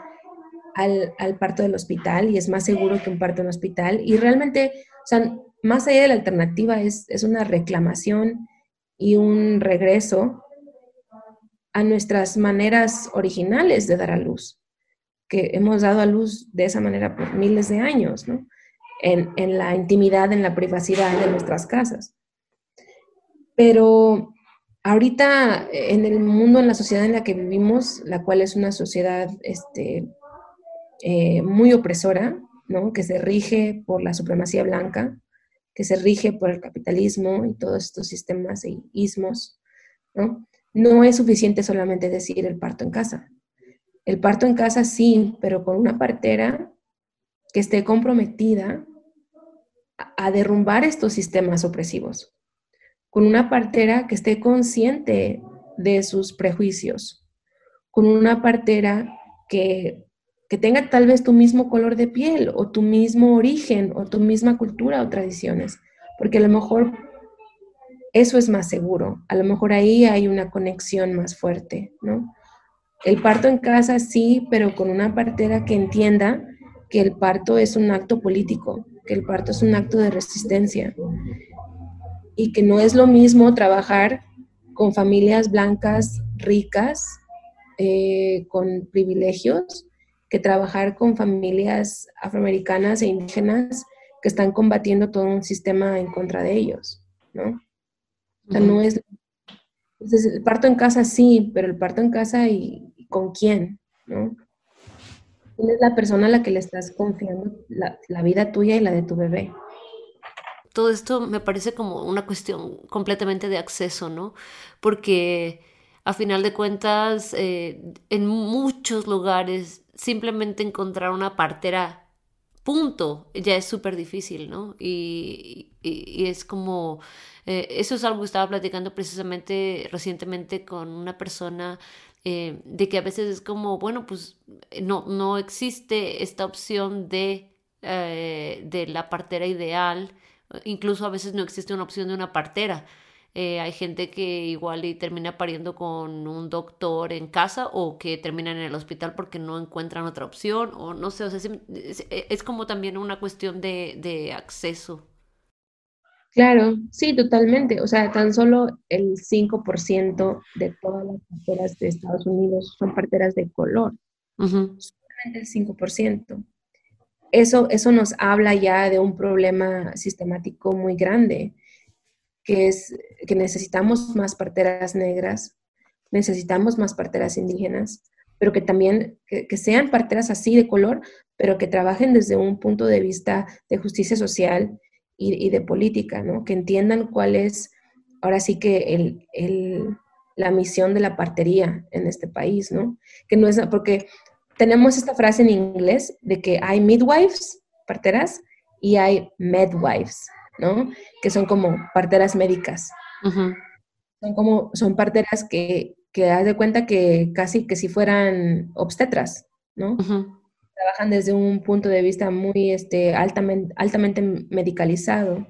al, al, parto del hospital y es más seguro que un parto en hospital. Y realmente, o sea, más allá de la alternativa, es, es una reclamación y un regreso a nuestras maneras originales de dar a luz que hemos dado a luz de esa manera por miles de años, ¿no? En, en, la intimidad, en la privacidad de nuestras casas. Pero ahorita en el mundo, en la sociedad en la que vivimos, la cual es una sociedad este, eh, muy opresora, ¿no? que se rige por la supremacía blanca, que se rige por el capitalismo y todos estos sistemas e ismos, ¿no? no es suficiente solamente decir el parto en casa. El parto en casa sí, pero con una partera que esté comprometida a, derrumbar estos sistemas opresivos, con una partera que esté consciente de sus prejuicios, con una partera que, que tenga tal vez tu mismo color de piel o tu mismo origen o tu misma cultura o tradiciones, porque a lo mejor eso es más seguro, a lo mejor ahí hay una conexión más fuerte, ¿no? El parto en casa sí, pero con una partera que entienda que el parto es un acto político, que el parto es un acto de resistencia y que no es lo mismo trabajar con familias blancas ricas, eh, con privilegios, que trabajar con familias afroamericanas e indígenas que están combatiendo todo un sistema en contra de ellos, ¿no? O sea, no es... Entonces, el parto en casa sí, pero el parto en casa y, con quién, ¿no? ¿Quién es la persona a la que le estás confiando la, la vida tuya y la de tu bebé? todo esto me parece como una cuestión completamente de acceso, ¿no? Porque a final de cuentas, eh, en muchos lugares, simplemente encontrar una partera, punto, ya es súper difícil, ¿no? Y, es como, eh, eso es algo que estaba platicando precisamente recientemente con una persona eh, de que a veces es como, bueno, pues no, no existe esta opción de, de la partera ideal Incluso a veces no existe una opción de una partera. Eh, hay gente que igual y termina pariendo con un doctor en casa o que termina en el hospital porque no encuentran otra opción o no sé, o sea, es, como también una cuestión de, de, acceso. Claro, sí, totalmente. O sea, tan solo el 5% de todas las parteras de Estados Unidos son parteras de color. Solamente el 5% eso, eso nos habla ya de un problema sistemático muy grande, que es que necesitamos más parteras negras, necesitamos más parteras indígenas, pero que también que, sean parteras así de color, pero que trabajen desde un punto de vista de justicia social y, de política, ¿no? Que entiendan cuál es, ahora sí que el, la misión de la partería en este país, ¿no? Que no es, porque tenemos esta frase en inglés de que hay midwives, parteras, y hay medwives, ¿no? Que son como parteras médicas. Son como, son parteras que, que haz de cuenta que casi que si fueran obstetras, ¿no? Trabajan desde un punto de vista muy este, altamente, altamente medicalizado.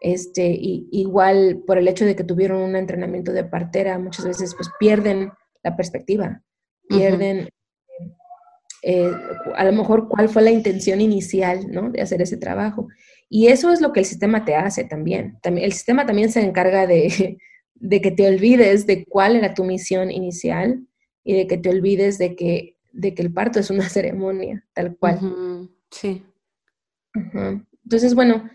Este, y, igual por el hecho de que tuvieron un entrenamiento de partera, muchas veces pues pierden la perspectiva, pierden eh, a lo mejor cuál fue la intención inicial, ¿no? De hacer ese trabajo. Y eso es lo que el sistema te hace también. también el sistema también se encarga de, de, que te olvides de cuál era tu misión inicial y de que te olvides de que, de que el parto es una ceremonia, tal cual. Sí. Entonces, bueno,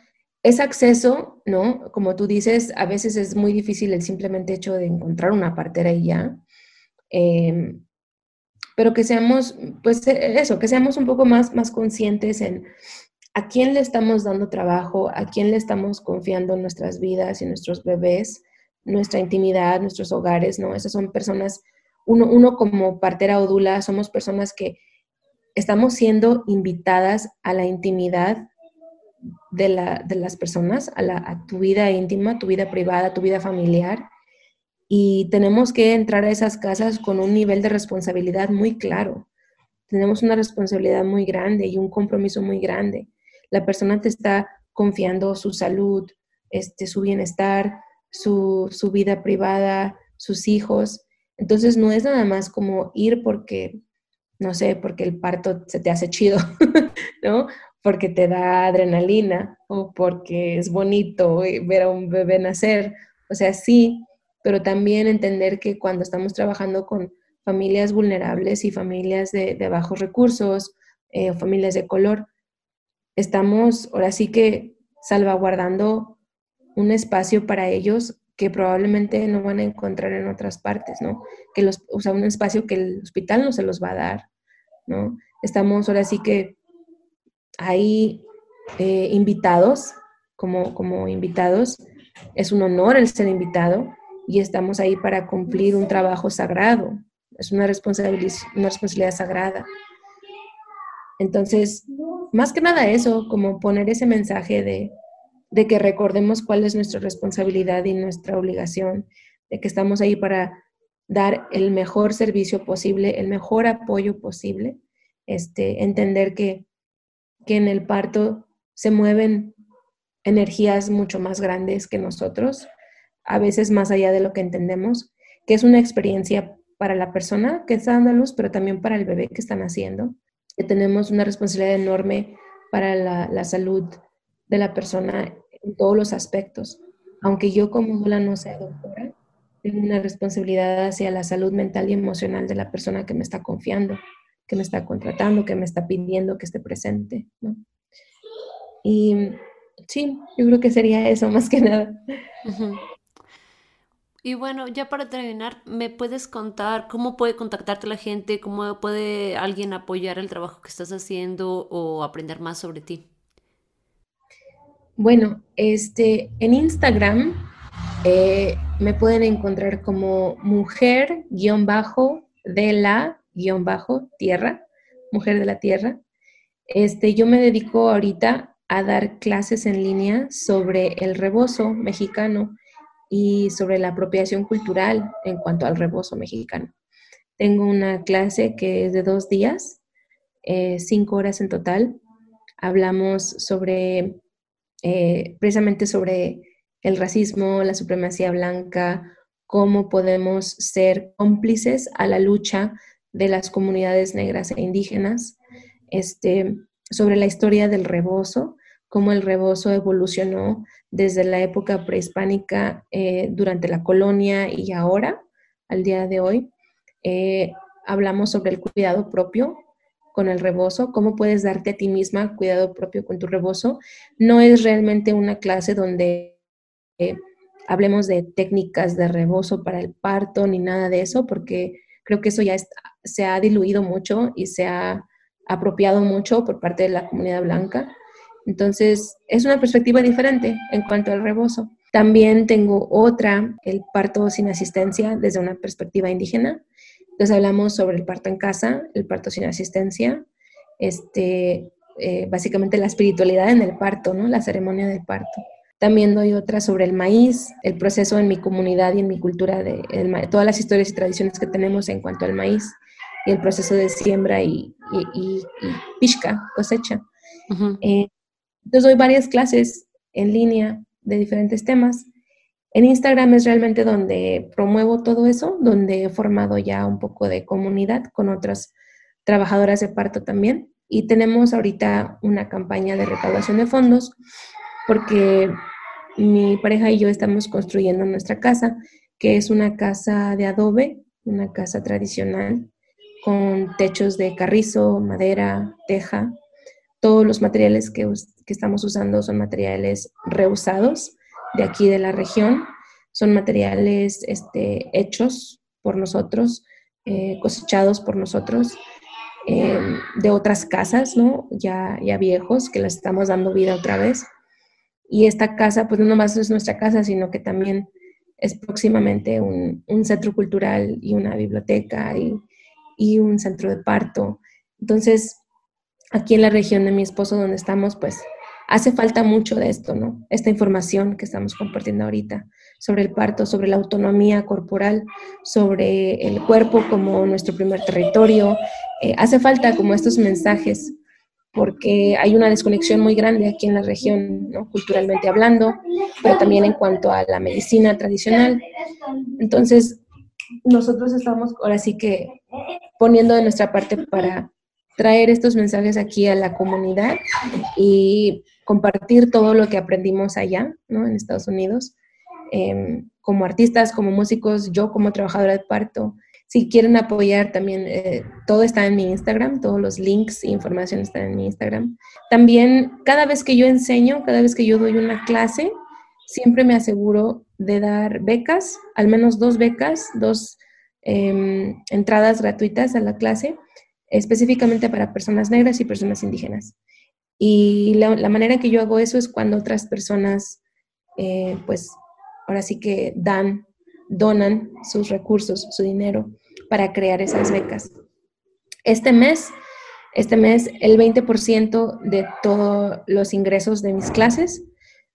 ese acceso, ¿no? Como tú dices, a veces es muy difícil el simplemente hecho de encontrar una partera y ya. Eh, pero que seamos, pues e, eso, que seamos un poco más, más conscientes en a quién le estamos dando trabajo, a quién le estamos confiando nuestras vidas y nuestros bebés, nuestra intimidad, nuestros hogares, ¿no? Esas son personas, uno, uno como partera o somos personas que estamos siendo invitadas a la intimidad de, la, de las personas, a, la, a tu vida íntima, tu vida privada, tu vida familiar, y tenemos que entrar a esas casas con un nivel de responsabilidad muy claro. Tenemos una responsabilidad muy grande y un compromiso muy grande. La persona te está confiando su salud, este, su bienestar, su, su vida privada, sus hijos. Entonces no es nada más como ir porque, no sé, porque el parto se te hace chido, ¿no? Porque te da adrenalina o porque es bonito ver a un bebé nacer. O sea, sí, pero también entender que cuando estamos trabajando con familias vulnerables y familias de, bajos recursos, eh, familias de color, estamos ahora sí que salvaguardando un espacio para ellos que probablemente no van a encontrar en otras partes, ¿no? Que los, o sea, un espacio que el hospital no se los va a dar, ¿no? Estamos ahora sí que ahí eh, invitados, como, como invitados, es un honor el ser invitado, y estamos ahí para cumplir un trabajo sagrado. Es una responsabilidad, una responsabilidad sagrada. Entonces, más que nada eso, como poner ese mensaje de, de que recordemos cuál es nuestra responsabilidad y nuestra obligación, de que estamos ahí para dar el mejor servicio posible, el mejor apoyo posible, este, entender que, que en el parto se mueven energías mucho más grandes que nosotros, a veces más allá de lo que entendemos, que es una experiencia para la persona que está dando a luz, pero también para el bebé que están haciendo. Que tenemos una responsabilidad enorme para la, salud de la persona en todos los aspectos. Aunque yo como dula no sea doctora, tengo una responsabilidad hacia la salud mental y emocional de la persona que me está confiando, que me está contratando, que me está pidiendo que esté presente, ¿no? Y sí, yo creo que sería eso más que nada. Y bueno, ya para terminar, ¿me puedes contar cómo puede contactarte la gente? ¿Cómo puede alguien apoyar el trabajo que estás haciendo o aprender más sobre ti? Bueno, este, en Instagram eh, me pueden encontrar como mujer-de la-tierra, mujer de la tierra. Este, yo me dedico ahorita a dar clases en línea sobre el rebozo mexicano y sobre la apropiación cultural en cuanto al rebozo mexicano. Tengo una clase que es de dos días, eh, cinco horas en total. Hablamos sobre, eh, precisamente sobre el racismo, la supremacía blanca, cómo podemos ser cómplices a la lucha de las comunidades negras e indígenas, este, sobre la historia del rebozo, cómo el rebozo evolucionó desde la época prehispánica eh, durante la colonia y ahora, al día de hoy. Eh, hablamos sobre el cuidado propio con el rebozo, cómo puedes darte a ti misma cuidado propio con tu rebozo. No es realmente una clase donde eh, hablemos de técnicas de rebozo para el parto ni nada de eso, porque creo que eso ya se ha diluido mucho y se ha apropiado mucho por parte de la comunidad blanca. Entonces, es una perspectiva diferente en cuanto al rebozo. También tengo otra, el parto sin asistencia desde una perspectiva indígena. Entonces hablamos sobre el parto en casa, el parto sin asistencia, este, eh, básicamente la espiritualidad en el parto, ¿no? la ceremonia del parto. También doy otra sobre el maíz, el proceso en mi comunidad y en mi cultura, de todas las historias y tradiciones que tenemos en cuanto al maíz y el proceso de siembra y, y, pishka, cosecha. Entonces doy varias clases en línea de diferentes temas. En Instagram es realmente donde promuevo todo eso, donde he formado ya un poco de comunidad con otras trabajadoras de parto también. Y tenemos ahorita una campaña de recaudación de fondos porque mi pareja y yo estamos construyendo nuestra casa, que es una casa de adobe, una casa tradicional con techos de carrizo, madera, teja. Todos los materiales que que estamos usando son materiales reusados de aquí de la región, son materiales este, hechos por nosotros, eh, cosechados por nosotros, em, de otras casas, ¿no? Ya, ya viejos, que las estamos dando vida otra vez. Y esta casa, pues no nomás es nuestra casa, sino que también es próximamente un, un centro cultural y una biblioteca y, y un centro de parto. Entonces, aquí en la región de mi esposo donde estamos, pues hace falta mucho de esto, ¿no? Esta información que estamos compartiendo ahorita sobre el parto, sobre la autonomía corporal, sobre el cuerpo como nuestro primer territorio. Eh, hace falta como estos mensajes porque hay una desconexión muy grande aquí en la región, ¿no? culturalmente hablando, pero también en cuanto a la medicina tradicional. Entonces, nosotros estamos ahora sí que poniendo de nuestra parte para traer estos mensajes aquí a la comunidad y compartir todo lo que aprendimos allá, ¿no? En Estados Unidos, em, como artistas, como músicos, yo como trabajadora de parto. Si quieren apoyar también, eh, todo está en mi Instagram, todos los links e información están en mi Instagram. También, cada vez que yo enseño, cada vez que yo doy una clase, siempre me aseguro de dar becas, al menos dos becas, dos em, entradas gratuitas a la clase específicamente para personas negras y personas indígenas. Y la, manera que yo hago eso es cuando otras personas, eh, pues ahora sí que dan, donan sus recursos, su dinero para crear esas becas. Este mes, este mes, el 20% de todos los ingresos de mis clases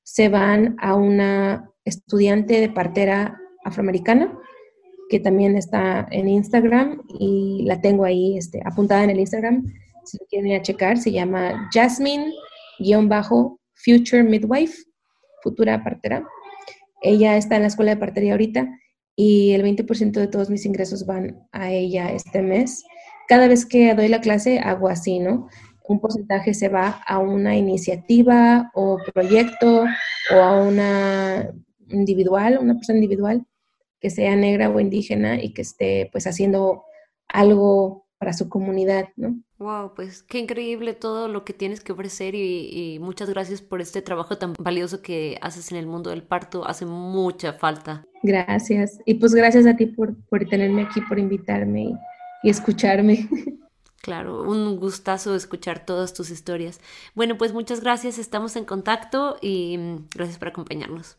se van a una estudiante de partera afroamericana que también está en Instagram y la tengo ahí este, apuntada en el Instagram. Si lo quieren ir a checar, se llama Jasmine-Future Midwife, futura partera. Ella está en la escuela de partería ahorita y el 20% de todos mis ingresos van a ella este mes. Cada vez que doy la clase hago así, ¿no? Un porcentaje se va a una iniciativa o proyecto o a una individual, una persona individual que sea negra o indígena y que esté pues haciendo algo para su comunidad, ¿no? Wow, pues qué increíble todo lo que tienes que ofrecer y, muchas gracias por este trabajo tan valioso que haces en el mundo del parto. Hace mucha falta. Gracias. Y pues gracias a ti por, por tenerme aquí, por invitarme y escucharme. Claro, un gustazo escuchar todas tus historias. Bueno, pues muchas gracias, estamos en contacto y mm, gracias por acompañarnos.